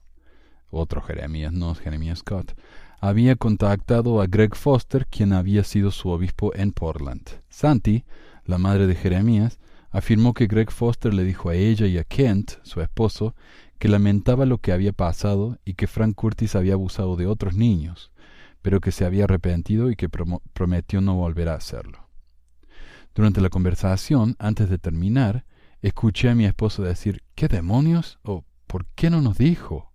otro Jeremías, no Jeremías Scott, había contactado a Greg Foster, quien había sido su obispo en Portland. Santi, la madre de Jeremías, afirmó que Greg Foster le dijo a ella y a Kent, su esposo, que lamentaba lo que había pasado y que Frank Curtis había abusado de otros niños, pero que se había arrepentido y que prometió no volver a hacerlo. Durante la conversación, antes de terminar, escuché a mi esposo decir ¿Qué demonios? ¿O por qué no nos dijo?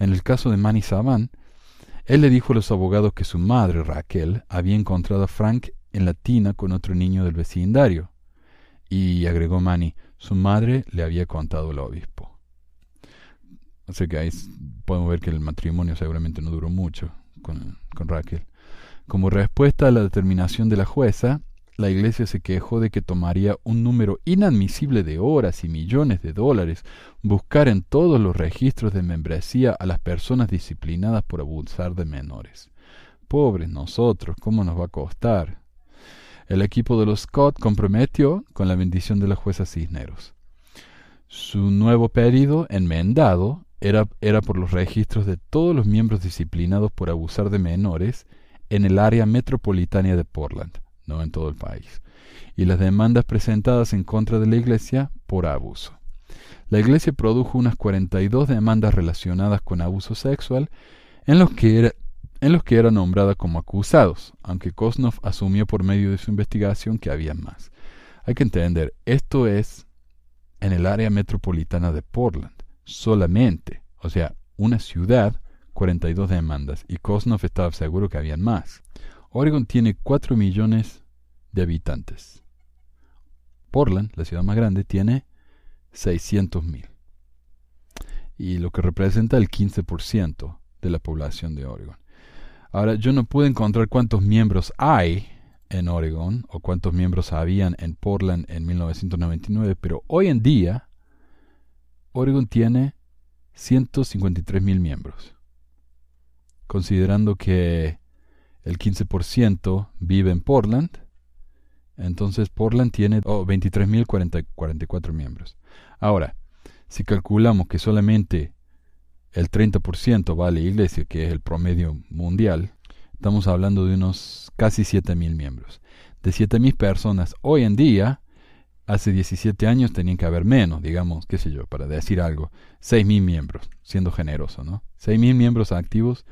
En el caso de Manny Saban, él le dijo a los abogados que su madre, Raquel, había encontrado a Frank en la tina con otro niño del vecindario. Y agregó Manny, su madre le había contado al obispo. Así que ahí podemos ver que el matrimonio seguramente no duró mucho con, Raquel. Como respuesta a la determinación de la jueza, la Iglesia se quejó de que tomaría un número inadmisible de horas y millones de dólares buscar en todos los registros de membresía a las personas disciplinadas por abusar de menores. Pobres nosotros, ¿cómo nos va a costar? El equipo de los Scott comprometió con la bendición de la jueza Cisneros. Su nuevo pedido, enmendado, era, era por los registros de todos los miembros disciplinados por abusar de menores en el área metropolitana de Portland, no en todo el país, y las demandas presentadas en contra de la Iglesia por abuso. La Iglesia produjo unas 42 demandas relacionadas con abuso sexual en los que era, en los que era nombrada como acusados, aunque Kosnov asumió por medio de su investigación que había más. Hay que entender, esto es en el área metropolitana de Portland, solamente, o sea, una ciudad, 42 demandas, y Kosnov estaba seguro que habían más. Oregon tiene 4 millones de habitantes. Portland, la ciudad más grande, tiene 600 mil. Y lo que representa el 15% de la población de Oregon. Ahora, yo no pude encontrar cuántos miembros hay en Oregon o cuántos miembros habían en Portland en 1999, pero hoy en día Oregon tiene 153 mil miembros. Considerando que el 15% vive en Portland, entonces Portland tiene oh, 23.044 miembros. Ahora, si calculamos que solamente el 30% va a iglesia, que es el promedio mundial, estamos hablando de unos casi 7.000 miembros. De 7.000 personas hoy en día, hace 17 años tenían que haber menos, digamos, qué sé yo, para decir algo, 6.000 miembros, siendo generoso, ¿no? 6.000 miembros activos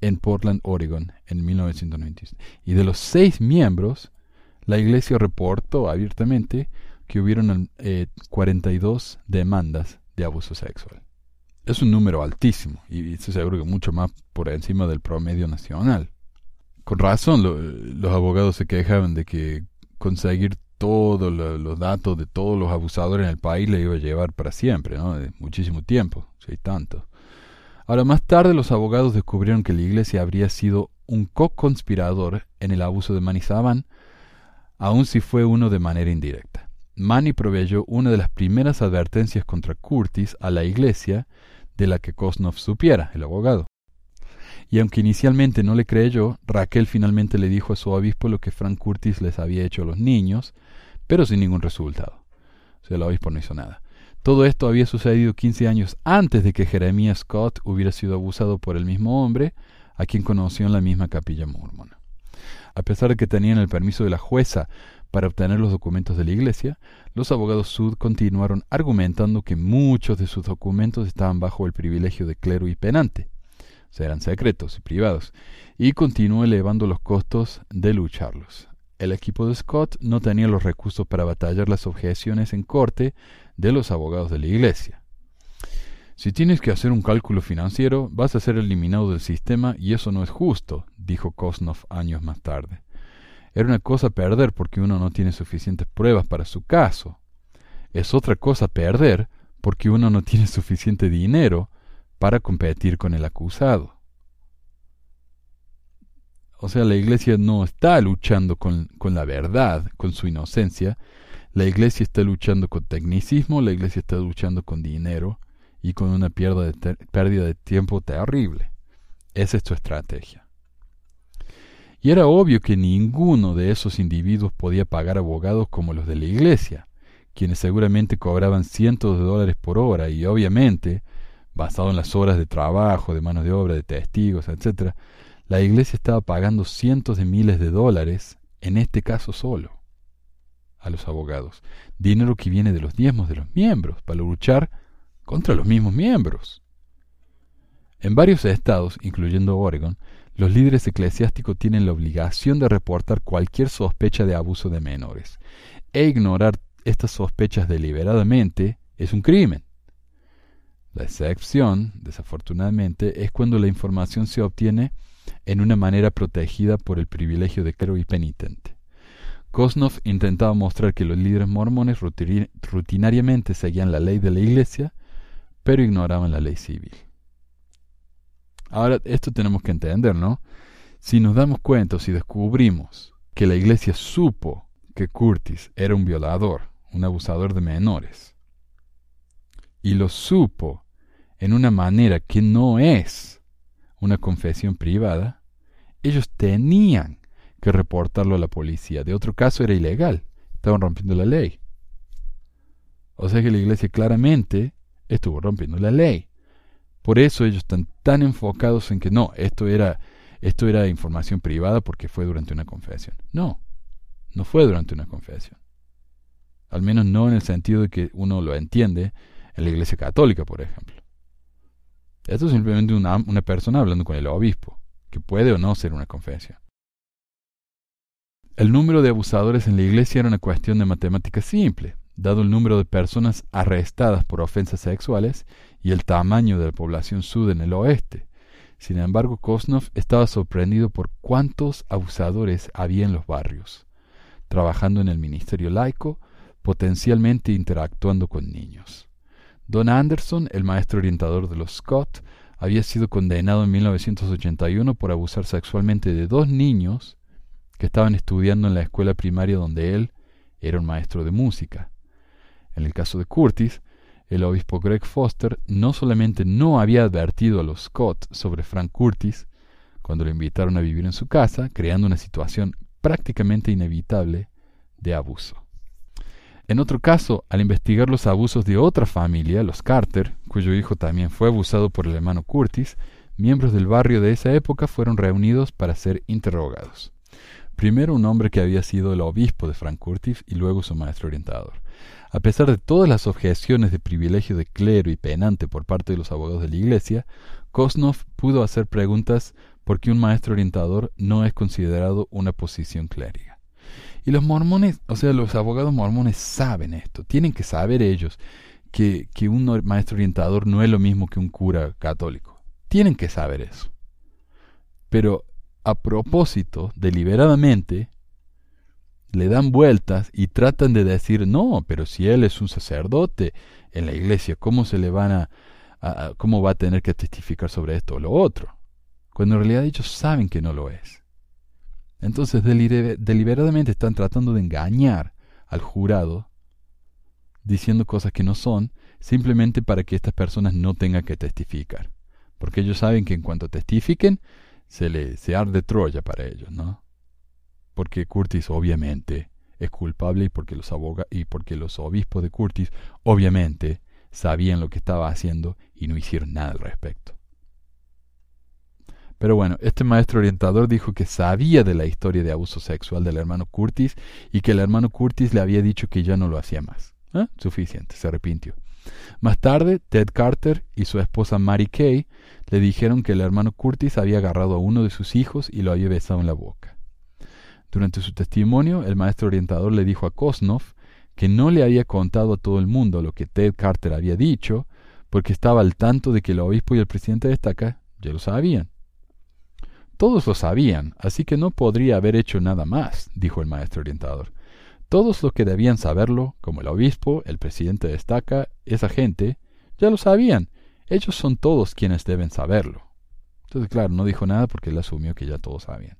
en Portland, Oregon, en 1990. Y de los seis miembros, la iglesia reportó abiertamente que hubieron 42 eh, demandas de abuso sexual. Es un número altísimo y estoy seguro que mucho más por encima del promedio nacional. Con razón los abogados se quejaban de que conseguir todos los datos de todos los abusadores en el país le iba a llevar para siempre, ¿no? Muchísimo tiempo, si hay tanto. Ahora, más tarde los abogados descubrieron que la iglesia habría sido un co-conspirador en el abuso de Manizaban, aun si fue uno de manera indirecta. Manny proveyó una de las primeras advertencias contra Curtis a la iglesia de la que Kosnov supiera, el abogado. Y aunque inicialmente no le creyó, Raquel finalmente le dijo a su obispo lo que Frank Curtis les había hecho a los niños, pero sin ningún resultado. O sea, el obispo no hizo nada. Todo esto había sucedido 15 años antes de que Jeremiah Scott hubiera sido abusado por el mismo hombre, a quien conoció en la misma capilla mormona. A pesar de que tenían el permiso de la jueza para obtener los documentos de la iglesia, los abogados Sud continuaron argumentando que muchos de sus documentos estaban bajo el privilegio de clero y penante, eran secretos y privados, y continuó elevando los costos de lucharlos. El equipo de Scott no tenía los recursos para batallar las objeciones en corte de los abogados de la iglesia. Si tienes que hacer un cálculo financiero, vas a ser eliminado del sistema y eso no es justo, dijo Kosnov años más tarde. Era una cosa perder porque uno no tiene suficientes pruebas para su caso. Es otra cosa perder porque uno no tiene suficiente dinero para competir con el acusado. O sea, la iglesia no está luchando con, con, la verdad, con su inocencia. La iglesia está luchando con tecnicismo, la iglesia está luchando con dinero y con una pérdida de, pérdida de tiempo terrible. Esa es su estrategia. Y era obvio que ninguno de esos individuos podía pagar abogados como los de la iglesia, quienes seguramente cobraban cientos de dólares por hora y obviamente, basado en las horas de trabajo, de mano de obra, de testigos, etc., la iglesia estaba pagando cientos de miles de dólares, en este caso solo, a los abogados, dinero que viene de los diezmos de los miembros, para luchar contra los mismos miembros. En varios estados, incluyendo Oregon, los líderes eclesiásticos tienen la obligación de reportar cualquier sospecha de abuso de menores, e ignorar estas sospechas deliberadamente es un crimen. La excepción, desafortunadamente, es cuando la información se obtiene en una manera protegida por el privilegio de clero y penitente. Kosnov intentaba mostrar que los líderes mormones rutinariamente seguían la ley de la Iglesia, pero ignoraban la ley civil. Ahora, esto tenemos que entender, ¿no? Si nos damos cuenta, si descubrimos que la iglesia supo que Curtis era un violador, un abusador de menores, y lo supo en una manera que no es una confesión privada, ellos tenían que reportarlo a la policía. De otro caso era ilegal, estaban rompiendo la ley. O sea que la iglesia claramente estuvo rompiendo la ley. Por eso ellos están tan enfocados en que no, esto era, esto era información privada porque fue durante una confesión. No, no fue durante una confesión. Al menos no en el sentido de que uno lo entiende en la Iglesia Católica, por ejemplo. Esto es simplemente una, persona hablando con el obispo, que puede o no ser una confesión. El número de abusadores en la iglesia era una cuestión de matemática simple dado el número de personas arrestadas por ofensas sexuales y el tamaño de la población sud en el oeste. Sin embargo, Kosnov estaba sorprendido por cuántos abusadores había en los barrios, trabajando en el ministerio laico, potencialmente interactuando con niños. Don Anderson, el maestro orientador de los Scott, había sido condenado en 1981 por abusar sexualmente de dos niños que estaban estudiando en la escuela primaria donde él era un maestro de música. En el caso de Curtis, el obispo Greg Foster no solamente no había advertido a los Scott sobre Frank Curtis cuando lo invitaron a vivir en su casa, creando una situación prácticamente inevitable de abuso. En otro caso, al investigar los abusos de otra familia, los Carter, cuyo hijo también fue abusado por el hermano Curtis, miembros del barrio de esa época fueron reunidos para ser interrogados. Primero un hombre que había sido el obispo de Frank Curtis y luego su maestro orientador. A pesar de todas las objeciones de privilegio de clero y penante por parte de los abogados de la Iglesia, Kosnov pudo hacer preguntas porque un maestro orientador no es considerado una posición clériga. Y los mormones, o sea, los abogados mormones saben esto, tienen que saber ellos que, que un maestro orientador no es lo mismo que un cura católico. Tienen que saber eso. Pero a propósito, deliberadamente, le dan vueltas y tratan de decir, no, pero si él es un sacerdote en la iglesia, ¿cómo se le van a, cómo va a tener que testificar sobre esto o lo otro? Cuando en realidad ellos saben que no lo es. Entonces deliberadamente están tratando de engañar al jurado diciendo cosas que no son, simplemente para que estas personas no tengan que testificar. Porque ellos saben que en cuanto testifiquen, se le se arde Troya para ellos, ¿no? Porque Curtis obviamente es culpable y porque los aboga y porque los obispos de Curtis obviamente sabían lo que estaba haciendo y no hicieron nada al respecto. Pero bueno, este maestro orientador dijo que sabía de la historia de abuso sexual del hermano Curtis y que el hermano Curtis le había dicho que ya no lo hacía más. ¿Eh? Suficiente, se arrepintió. Más tarde, Ted Carter y su esposa Mary Kay le dijeron que el hermano Curtis había agarrado a uno de sus hijos y lo había besado en la boca. Durante su testimonio, el maestro orientador le dijo a Kosnoff que no le había contado a todo el mundo lo que Ted Carter había dicho, porque estaba al tanto de que el obispo y el presidente de estaca ya lo sabían. Todos lo sabían, así que no podría haber hecho nada más, dijo el maestro orientador. Todos los que debían saberlo, como el obispo, el presidente de estaca, esa gente, ya lo sabían. Ellos son todos quienes deben saberlo. Entonces, claro, no dijo nada porque él asumió que ya todos sabían.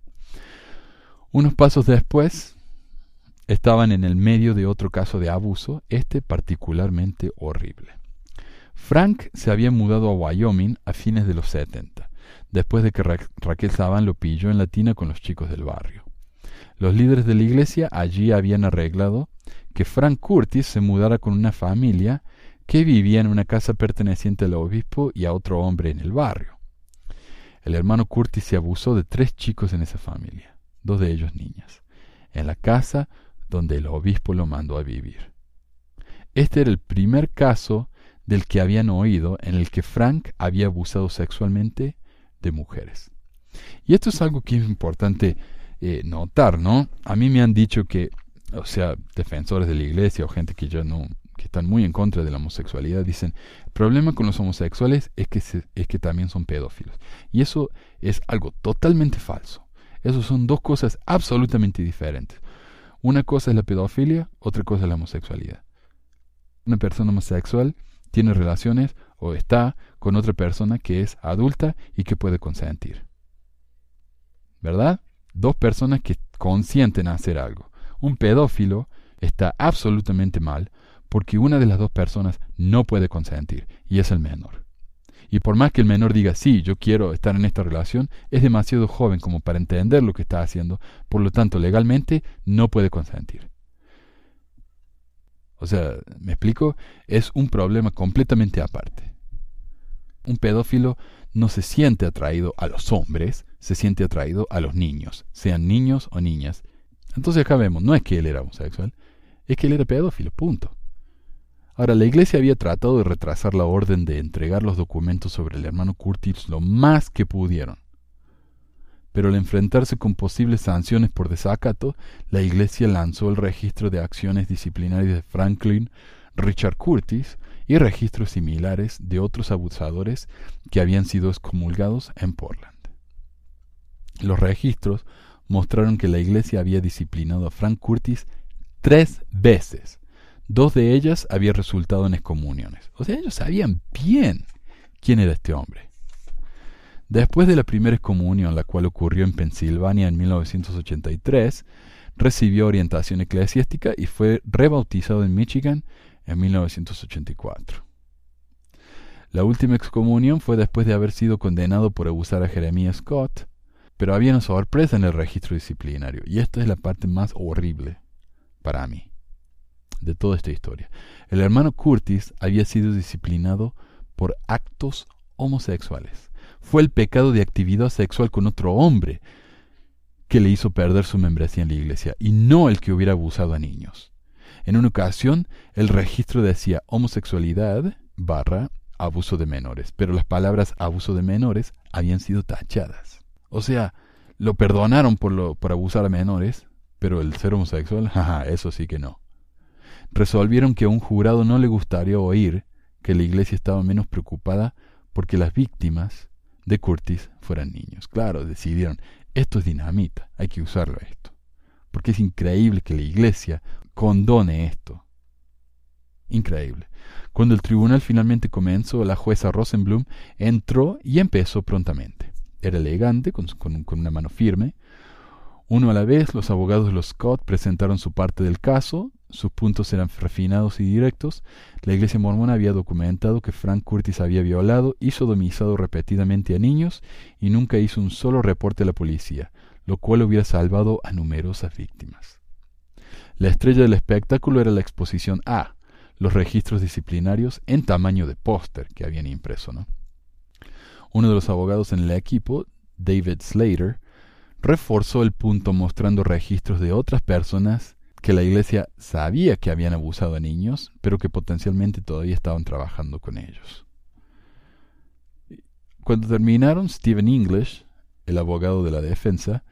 Unos pasos después, estaban en el medio de otro caso de abuso, este particularmente horrible. Frank se había mudado a Wyoming a fines de los 70, después de que Raquel Saban lo pilló en la tina con los chicos del barrio. Los líderes de la iglesia allí habían arreglado que Frank Curtis se mudara con una familia que vivía en una casa perteneciente al obispo y a otro hombre en el barrio. El hermano Curtis se abusó de tres chicos en esa familia, dos de ellos niñas, en la casa donde el obispo lo mandó a vivir. Este era el primer caso del que habían oído en el que Frank había abusado sexualmente de mujeres. Y esto es algo que es importante eh, notar, ¿no? A mí me han dicho que, o sea, defensores de la iglesia o gente que ya no, que están muy en contra de la homosexualidad, dicen, el problema con los homosexuales es que, es que también son pedófilos. Y eso es algo totalmente falso. Esas son dos cosas absolutamente diferentes. Una cosa es la pedofilia, otra cosa es la homosexualidad. Una persona homosexual tiene relaciones o está con otra persona que es adulta y que puede consentir. ¿Verdad? dos personas que consienten hacer algo. Un pedófilo está absolutamente mal porque una de las dos personas no puede consentir y es el menor. Y por más que el menor diga, sí, yo quiero estar en esta relación, es demasiado joven como para entender lo que está haciendo, por lo tanto, legalmente no puede consentir. O sea, ¿me explico? Es un problema completamente aparte. Un pedófilo no se siente atraído a los hombres, se siente atraído a los niños, sean niños o niñas. Entonces acá vemos, no es que él era homosexual, es que él era pedófilo, punto. Ahora, la iglesia había tratado de retrasar la orden de entregar los documentos sobre el hermano Curtis lo más que pudieron. Pero al enfrentarse con posibles sanciones por desacato, la iglesia lanzó el registro de acciones disciplinarias de Franklin Richard Curtis y registros similares de otros abusadores que habían sido excomulgados en Portland. Los registros mostraron que la iglesia había disciplinado a Frank Curtis tres veces. Dos de ellas habían resultado en excomuniones. O sea, ellos sabían bien quién era este hombre. Después de la primera excomunión, la cual ocurrió en Pensilvania en 1983, recibió orientación eclesiástica y fue rebautizado en Michigan en 1984. La última excomunión fue después de haber sido condenado por abusar a Jeremiah Scott, pero había una sorpresa en el registro disciplinario, y esta es la parte más horrible para mí de toda esta historia. El hermano Curtis había sido disciplinado por actos homosexuales. Fue el pecado de actividad sexual con otro hombre que le hizo perder su membresía en la iglesia, y no el que hubiera abusado a niños. En una ocasión, el registro decía homosexualidad barra abuso de menores, pero las palabras abuso de menores habían sido tachadas. O sea, lo perdonaron por, lo, por abusar a menores, pero el ser homosexual, jaja, eso sí que no. Resolvieron que a un jurado no le gustaría oír que la iglesia estaba menos preocupada porque las víctimas de Curtis fueran niños. Claro, decidieron, esto es dinamita, hay que usarlo esto. Porque es increíble que la iglesia condone esto. Increíble. Cuando el tribunal finalmente comenzó, la jueza Rosenblum entró y empezó prontamente. Era elegante, con, una mano firme. Uno a la vez, los abogados de los Scott presentaron su parte del caso, sus puntos eran refinados y directos. La iglesia mormona había documentado que Frank Curtis había violado y sodomizado repetidamente a niños y nunca hizo un solo reporte a la policía, lo cual hubiera salvado a numerosas víctimas. La estrella del espectáculo era la exposición A, los registros disciplinarios en tamaño de póster que habían impreso. ¿no? Uno de los abogados en el equipo, David Slater, reforzó el punto mostrando registros de otras personas que la iglesia sabía que habían abusado a niños, pero que potencialmente todavía estaban trabajando con ellos. Cuando terminaron, Stephen English, el abogado de la defensa,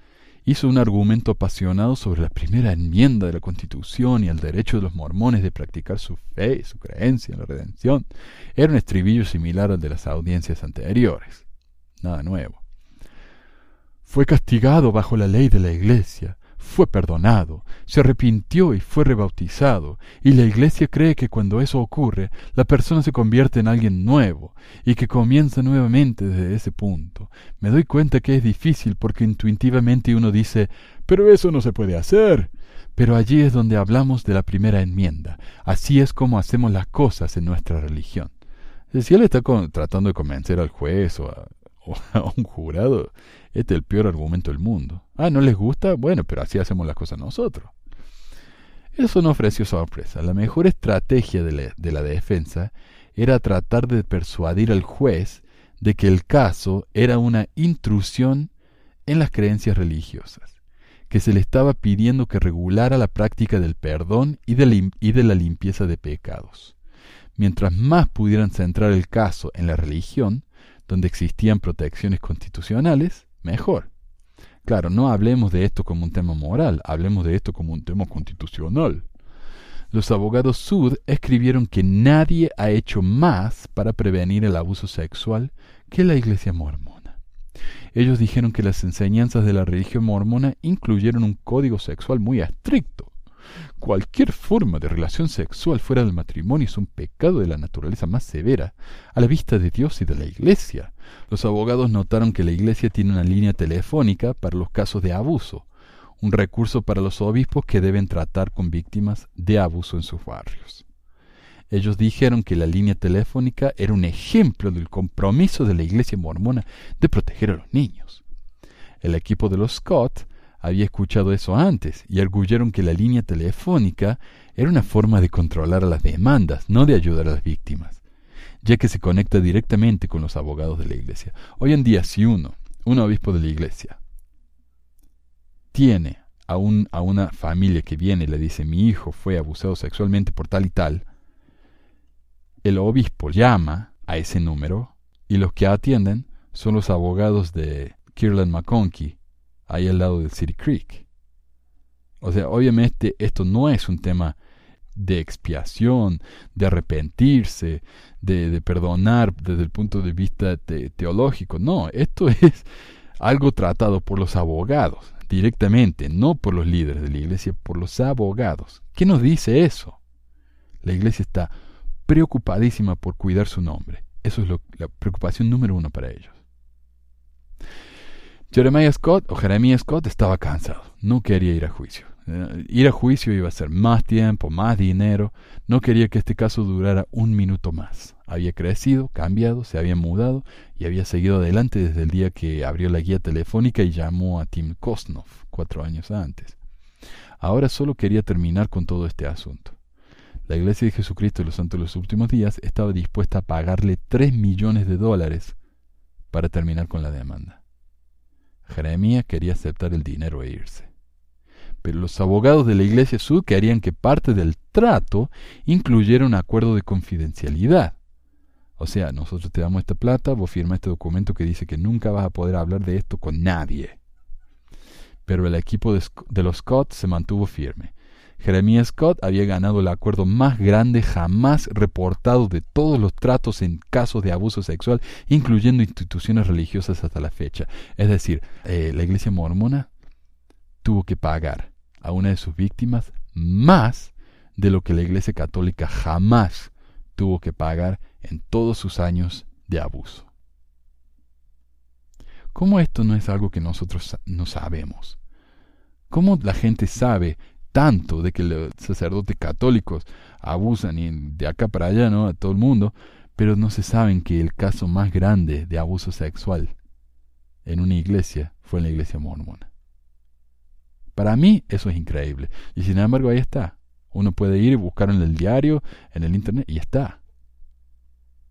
hizo un argumento apasionado sobre la primera enmienda de la Constitución y el derecho de los mormones de practicar su fe y su creencia en la redención. Era un estribillo similar al de las audiencias anteriores. Nada nuevo. Fue castigado bajo la ley de la Iglesia, fue perdonado, se arrepintió y fue rebautizado, y la Iglesia cree que cuando eso ocurre, la persona se convierte en alguien nuevo, y que comienza nuevamente desde ese punto. Me doy cuenta que es difícil porque intuitivamente uno dice, pero eso no se puede hacer. Pero allí es donde hablamos de la primera enmienda. Así es como hacemos las cosas en nuestra religión. Si él está tratando de convencer al juez o a un jurado, este es el peor argumento del mundo. Ah, ¿no les gusta? Bueno, pero así hacemos las cosas nosotros. Eso no ofreció sorpresa. La mejor estrategia de la, de la defensa era tratar de persuadir al juez de que el caso era una intrusión en las creencias religiosas, que se le estaba pidiendo que regulara la práctica del perdón y de la limpieza de pecados. Mientras más pudieran centrar el caso en la religión, donde existían protecciones constitucionales, mejor. Claro, no hablemos de esto como un tema moral, hablemos de esto como un tema constitucional. Los abogados Sud escribieron que nadie ha hecho más para prevenir el abuso sexual que la Iglesia mormona. Ellos dijeron que las enseñanzas de la religión mormona incluyeron un código sexual muy estricto, Cualquier forma de relación sexual fuera del matrimonio es un pecado de la naturaleza más severa a la vista de Dios y de la Iglesia. Los abogados notaron que la Iglesia tiene una línea telefónica para los casos de abuso, un recurso para los obispos que deben tratar con víctimas de abuso en sus barrios. Ellos dijeron que la línea telefónica era un ejemplo del compromiso de la Iglesia mormona de proteger a los niños. El equipo de los Scott había escuchado eso antes y arguyeron que la línea telefónica era una forma de controlar las demandas, no de ayudar a las víctimas, ya que se conecta directamente con los abogados de la iglesia. Hoy en día, si uno, un obispo de la iglesia, tiene a, un, a una familia que viene y le dice mi hijo fue abusado sexualmente por tal y tal, el obispo llama a ese número y los que atienden son los abogados de Kirlan McConkie ahí al lado del City Creek. O sea, obviamente esto no es un tema de expiación, de arrepentirse, de, perdonar desde el punto de vista teológico. No, esto es algo tratado por los abogados directamente, no por los líderes de la iglesia, por los abogados. ¿Qué nos dice eso? La iglesia está preocupadísima por cuidar su nombre. Eso es la preocupación número uno para ellos. Jeremiah Scott o Jeremiah Scott estaba cansado, no quería ir a juicio. Eh, ir a juicio iba a ser más tiempo, más dinero, no quería que este caso durara un minuto más. Había crecido, cambiado, se había mudado y había seguido adelante desde el día que abrió la guía telefónica y llamó a Tim Kosnoff cuatro años antes. Ahora solo quería terminar con todo este asunto. La Iglesia de Jesucristo de los Santos de los Últimos Días estaba dispuesta a pagarle tres millones de dólares para terminar con la demanda. Jeremías quería aceptar el dinero e irse. Pero los abogados de la Iglesia Sud querían que parte del trato incluyera un acuerdo de confidencialidad. O sea, nosotros te damos esta plata, vos firmas este documento que dice que nunca vas a poder hablar de esto con nadie. Pero el equipo de, de los Scott se mantuvo firme. Jeremías Scott había ganado el acuerdo más grande jamás reportado de todos los tratos en casos de abuso sexual, incluyendo instituciones religiosas hasta la fecha. Es decir, eh, la iglesia mormona tuvo que pagar a una de sus víctimas más de lo que la iglesia católica jamás tuvo que pagar en todos sus años de abuso. ¿Cómo esto no es algo que nosotros no sabemos? ¿Cómo la gente sabe tanto de que los sacerdotes católicos abusan y de acá para allá, ¿no? A todo el mundo, pero no se saben que el caso más grande de abuso sexual en una iglesia fue en la iglesia mormona. Para mí eso es increíble. Y sin embargo ahí está. Uno puede ir y buscarlo en el diario, en el internet, y está.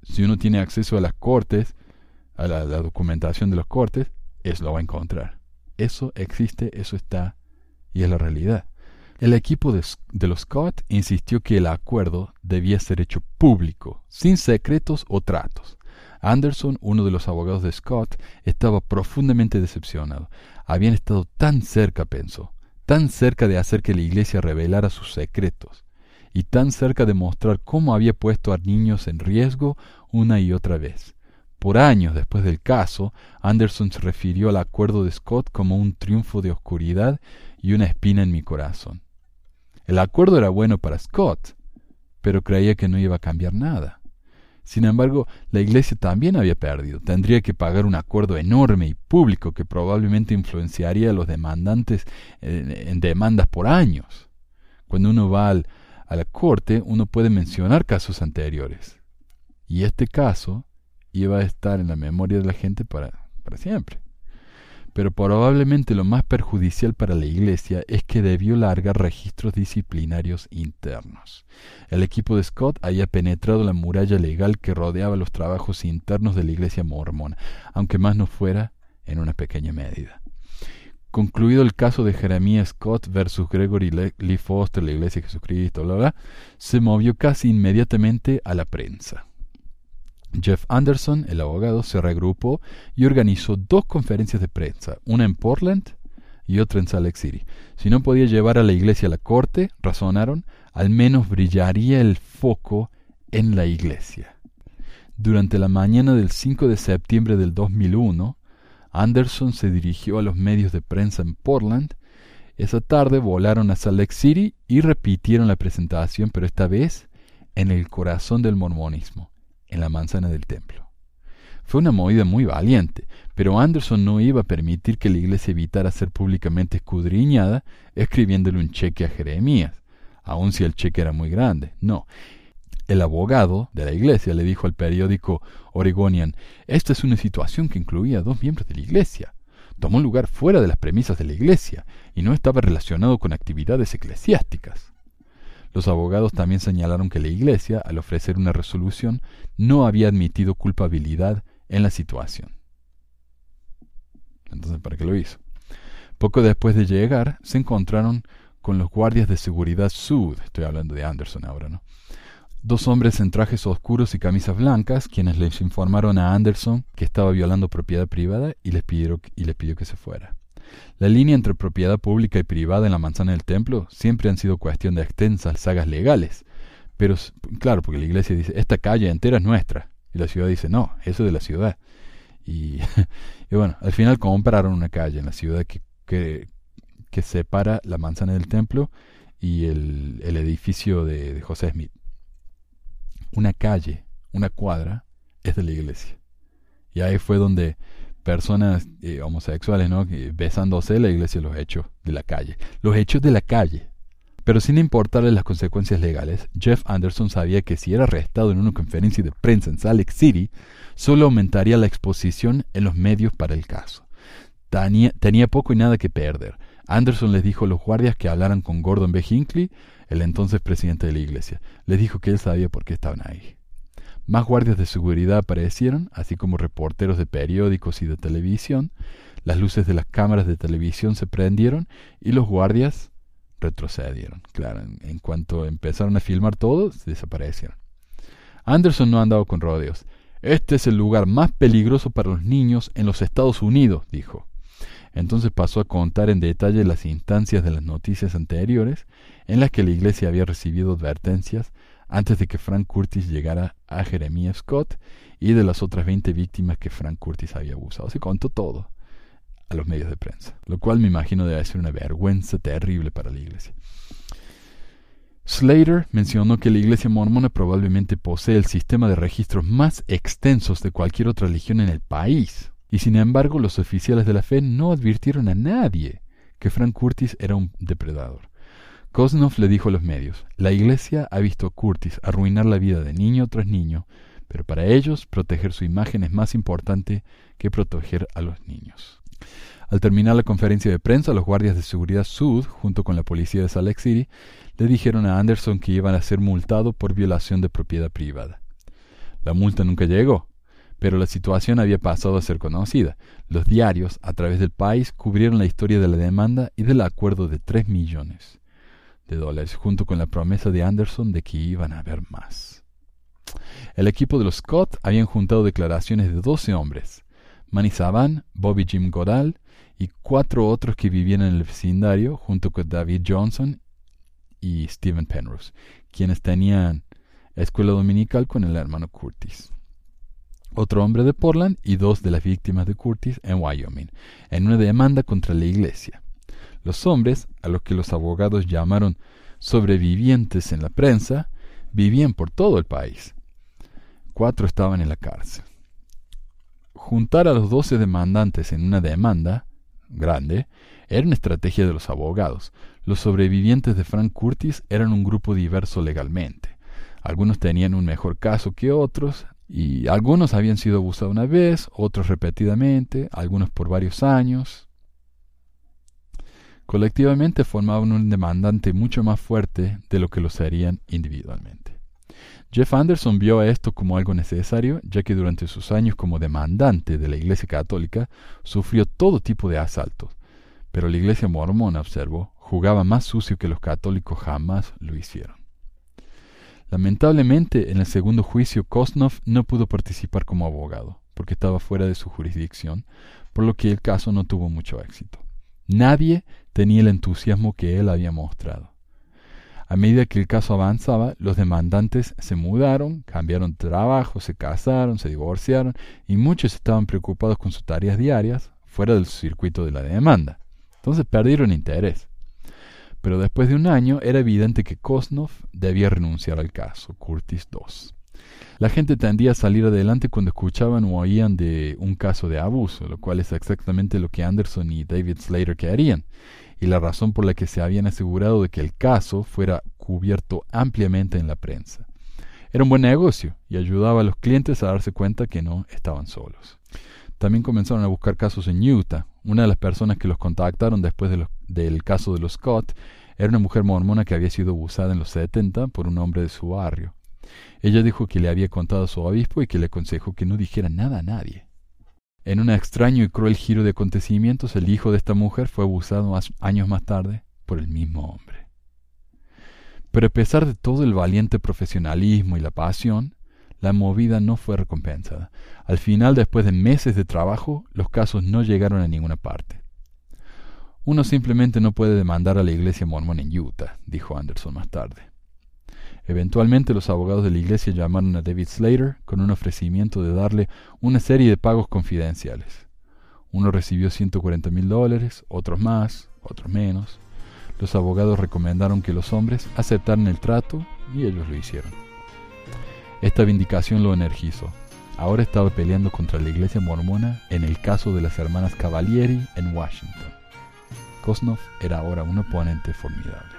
Si uno tiene acceso a las cortes, a la, la documentación de los cortes, eso lo va a encontrar. Eso existe, eso está, y es la realidad. El equipo de, los Scott insistió que el acuerdo debía ser hecho público, sin secretos o tratos. Anderson, uno de los abogados de Scott, estaba profundamente decepcionado. Habían estado tan cerca, pensó, tan cerca de hacer que la iglesia revelara sus secretos, y tan cerca de mostrar cómo había puesto a niños en riesgo una y otra vez. Por años después del caso, Anderson se refirió al acuerdo de Scott como un triunfo de oscuridad y una espina en mi corazón. El acuerdo era bueno para Scott, pero creía que no iba a cambiar nada. Sin embargo, la iglesia también había perdido. Tendría que pagar un acuerdo enorme y público que probablemente influenciaría a los demandantes en, demandas por años. Cuando uno va a la corte, uno puede mencionar casos anteriores. Y este caso iba a estar en la memoria de la gente para, para siempre pero probablemente lo más perjudicial para la Iglesia es que debió largar registros disciplinarios internos. El equipo de Scott había penetrado la muralla legal que rodeaba los trabajos internos de la Iglesia mormona, aunque más no fuera en una pequeña medida. Concluido el caso de Jeremías Scott versus Gregory Lee Foster, la Iglesia de Jesucristo, bla, bla, se movió casi inmediatamente a la prensa. Jeff Anderson, el abogado, se regrupó y organizó dos conferencias de prensa, una en Portland y otra en Salt Lake City. Si no podía llevar a la iglesia a la corte, razonaron, al menos brillaría el foco en la iglesia. Durante la mañana del 5 de septiembre del 2001, Anderson se dirigió a los medios de prensa en Portland. Esa tarde volaron a Salt Lake City y repitieron la presentación, pero esta vez en el corazón del mormonismo en la manzana del templo. Fue una movida muy valiente, pero Anderson no iba a permitir que la iglesia evitara ser públicamente escudriñada escribiéndole un cheque a Jeremías, aun si el cheque era muy grande. No. El abogado de la iglesia le dijo al periódico Oregonian, esta es una situación que incluía a dos miembros de la iglesia. Tomó lugar fuera de las premisas de la iglesia y no estaba relacionado con actividades eclesiásticas. Los abogados también señalaron que la Iglesia, al ofrecer una resolución, no había admitido culpabilidad en la situación. Entonces, ¿para qué lo hizo? Poco después de llegar, se encontraron con los guardias de seguridad Sud, estoy hablando de Anderson ahora, ¿no? Dos hombres en trajes oscuros y camisas blancas, quienes les informaron a Anderson que estaba violando propiedad privada y les, pidió, y les pidió que se fuera. La línea entre propiedad pública y privada en la manzana del templo siempre han sido cuestión de extensas sagas legales. Pero, claro, porque la iglesia dice, esta calle entera es nuestra. Y la ciudad dice, no, eso es de la ciudad. Y, bueno, al final compraron una calle en la ciudad que, que, que separa la manzana del templo y el, edificio de José Smith. Una calle, una cuadra, es de la iglesia. Y ahí fue donde personas eh, homosexuales, ¿no? Besándose, la iglesia los hechos de la calle. Los hechos de la calle. Pero sin importarle las consecuencias legales, Jeff Anderson sabía que si era arrestado en una conferencia de prensa en Salt Lake City, solo aumentaría la exposición en los medios para el caso. Tenía, tenía poco y nada que perder. Anderson les dijo a los guardias que hablaran con Gordon B. Hinckley, el entonces presidente de la iglesia. Les dijo que él sabía por qué estaban ahí. Más guardias de seguridad aparecieron, así como reporteros de periódicos y de televisión. Las luces de las cámaras de televisión se prendieron y los guardias retrocedieron. Claro, en, cuanto empezaron a filmar todo, desaparecieron. Anderson no andaba con rodeos. Este es el lugar más peligroso para los niños en los Estados Unidos, dijo. Entonces pasó a contar en detalle las instancias de las noticias anteriores en las que la iglesia había recibido advertencias antes de que Frank Curtis llegara a Jeremiah Scott y de las otras 20 víctimas que Frank Curtis había abusado. Se contó todo a los medios de prensa, lo cual me imagino debe ser una vergüenza terrible para la iglesia. Slater mencionó que la iglesia mormona probablemente posee el sistema de registros más extensos de cualquier otra religión en el país, y sin embargo los oficiales de la fe no advirtieron a nadie que Frank Curtis era un depredador. Kosnoff le dijo a los medios, la iglesia ha visto a Curtis arruinar la vida de niño tras niño, pero para ellos proteger su imagen es más importante que proteger a los niños. Al terminar la conferencia de prensa, los guardias de seguridad Sud, junto con la policía de Salt Lake City, le dijeron a Anderson que iban a ser multados por violación de propiedad privada. La multa nunca llegó, pero la situación había pasado a ser conocida. Los diarios, a través del país, cubrieron la historia de la demanda y del acuerdo de tres millones de dólares, junto con la promesa de Anderson de que iban a haber más. El equipo de los Scott habían juntado declaraciones de doce hombres, Manny Saban, Bobby Jim Godal y cuatro otros que vivían en el vecindario, junto con David Johnson y Stephen Penrose, quienes tenían escuela dominical con el hermano Curtis. Otro hombre de Portland y dos de las víctimas de Curtis en Wyoming, en una demanda contra la iglesia. Los hombres, a los que los abogados llamaron sobrevivientes en la prensa, vivían por todo el país. Cuatro estaban en la cárcel. Juntar a los doce demandantes en una demanda grande era una estrategia de los abogados. Los sobrevivientes de Frank Curtis eran un grupo diverso legalmente. Algunos tenían un mejor caso que otros, y algunos habían sido abusados una vez, otros repetidamente, algunos por varios años. Colectivamente formaban un demandante mucho más fuerte de lo que lo serían individualmente. Jeff Anderson vio a esto como algo necesario, ya que durante sus años como demandante de la Iglesia Católica sufrió todo tipo de asaltos, pero la Iglesia mormona, observó, jugaba más sucio que los católicos jamás lo hicieron. Lamentablemente, en el segundo juicio, Kosnov no pudo participar como abogado, porque estaba fuera de su jurisdicción, por lo que el caso no tuvo mucho éxito. Nadie tenía el entusiasmo que él había mostrado. A medida que el caso avanzaba, los demandantes se mudaron, cambiaron de trabajo, se casaron, se divorciaron y muchos estaban preocupados con sus tareas diarias fuera del circuito de la demanda. Entonces perdieron interés. Pero después de un año era evidente que Kosnov debía renunciar al caso, Curtis II. La gente tendía a salir adelante cuando escuchaban o oían de un caso de abuso, lo cual es exactamente lo que Anderson y David Slater querían, y la razón por la que se habían asegurado de que el caso fuera cubierto ampliamente en la prensa. Era un buen negocio y ayudaba a los clientes a darse cuenta que no estaban solos. También comenzaron a buscar casos en Utah. Una de las personas que los contactaron después del caso de los Scott era una mujer mormona que había sido abusada en los 70 por un hombre de su barrio. Ella dijo que le había contado a su obispo y que le aconsejó que no dijera nada a nadie. En un extraño y cruel giro de acontecimientos, el hijo de esta mujer fue abusado años más tarde por el mismo hombre. Pero a pesar de todo el valiente profesionalismo y la pasión, la movida no fue recompensada. Al final, después de meses de trabajo, los casos no llegaron a ninguna parte. Uno simplemente no puede demandar a la iglesia mormona en Utah, dijo Anderson más tarde. Eventualmente los abogados de la iglesia llamaron a David Slater con un ofrecimiento de darle una serie de pagos confidenciales. Uno recibió 140 mil dólares, otros más, otros menos. Los abogados recomendaron que los hombres aceptaran el trato y ellos lo hicieron. Esta vindicación lo energizó. Ahora estaba peleando contra la iglesia mormona en el caso de las hermanas Cavalieri en Washington. Kosnov era ahora un oponente formidable.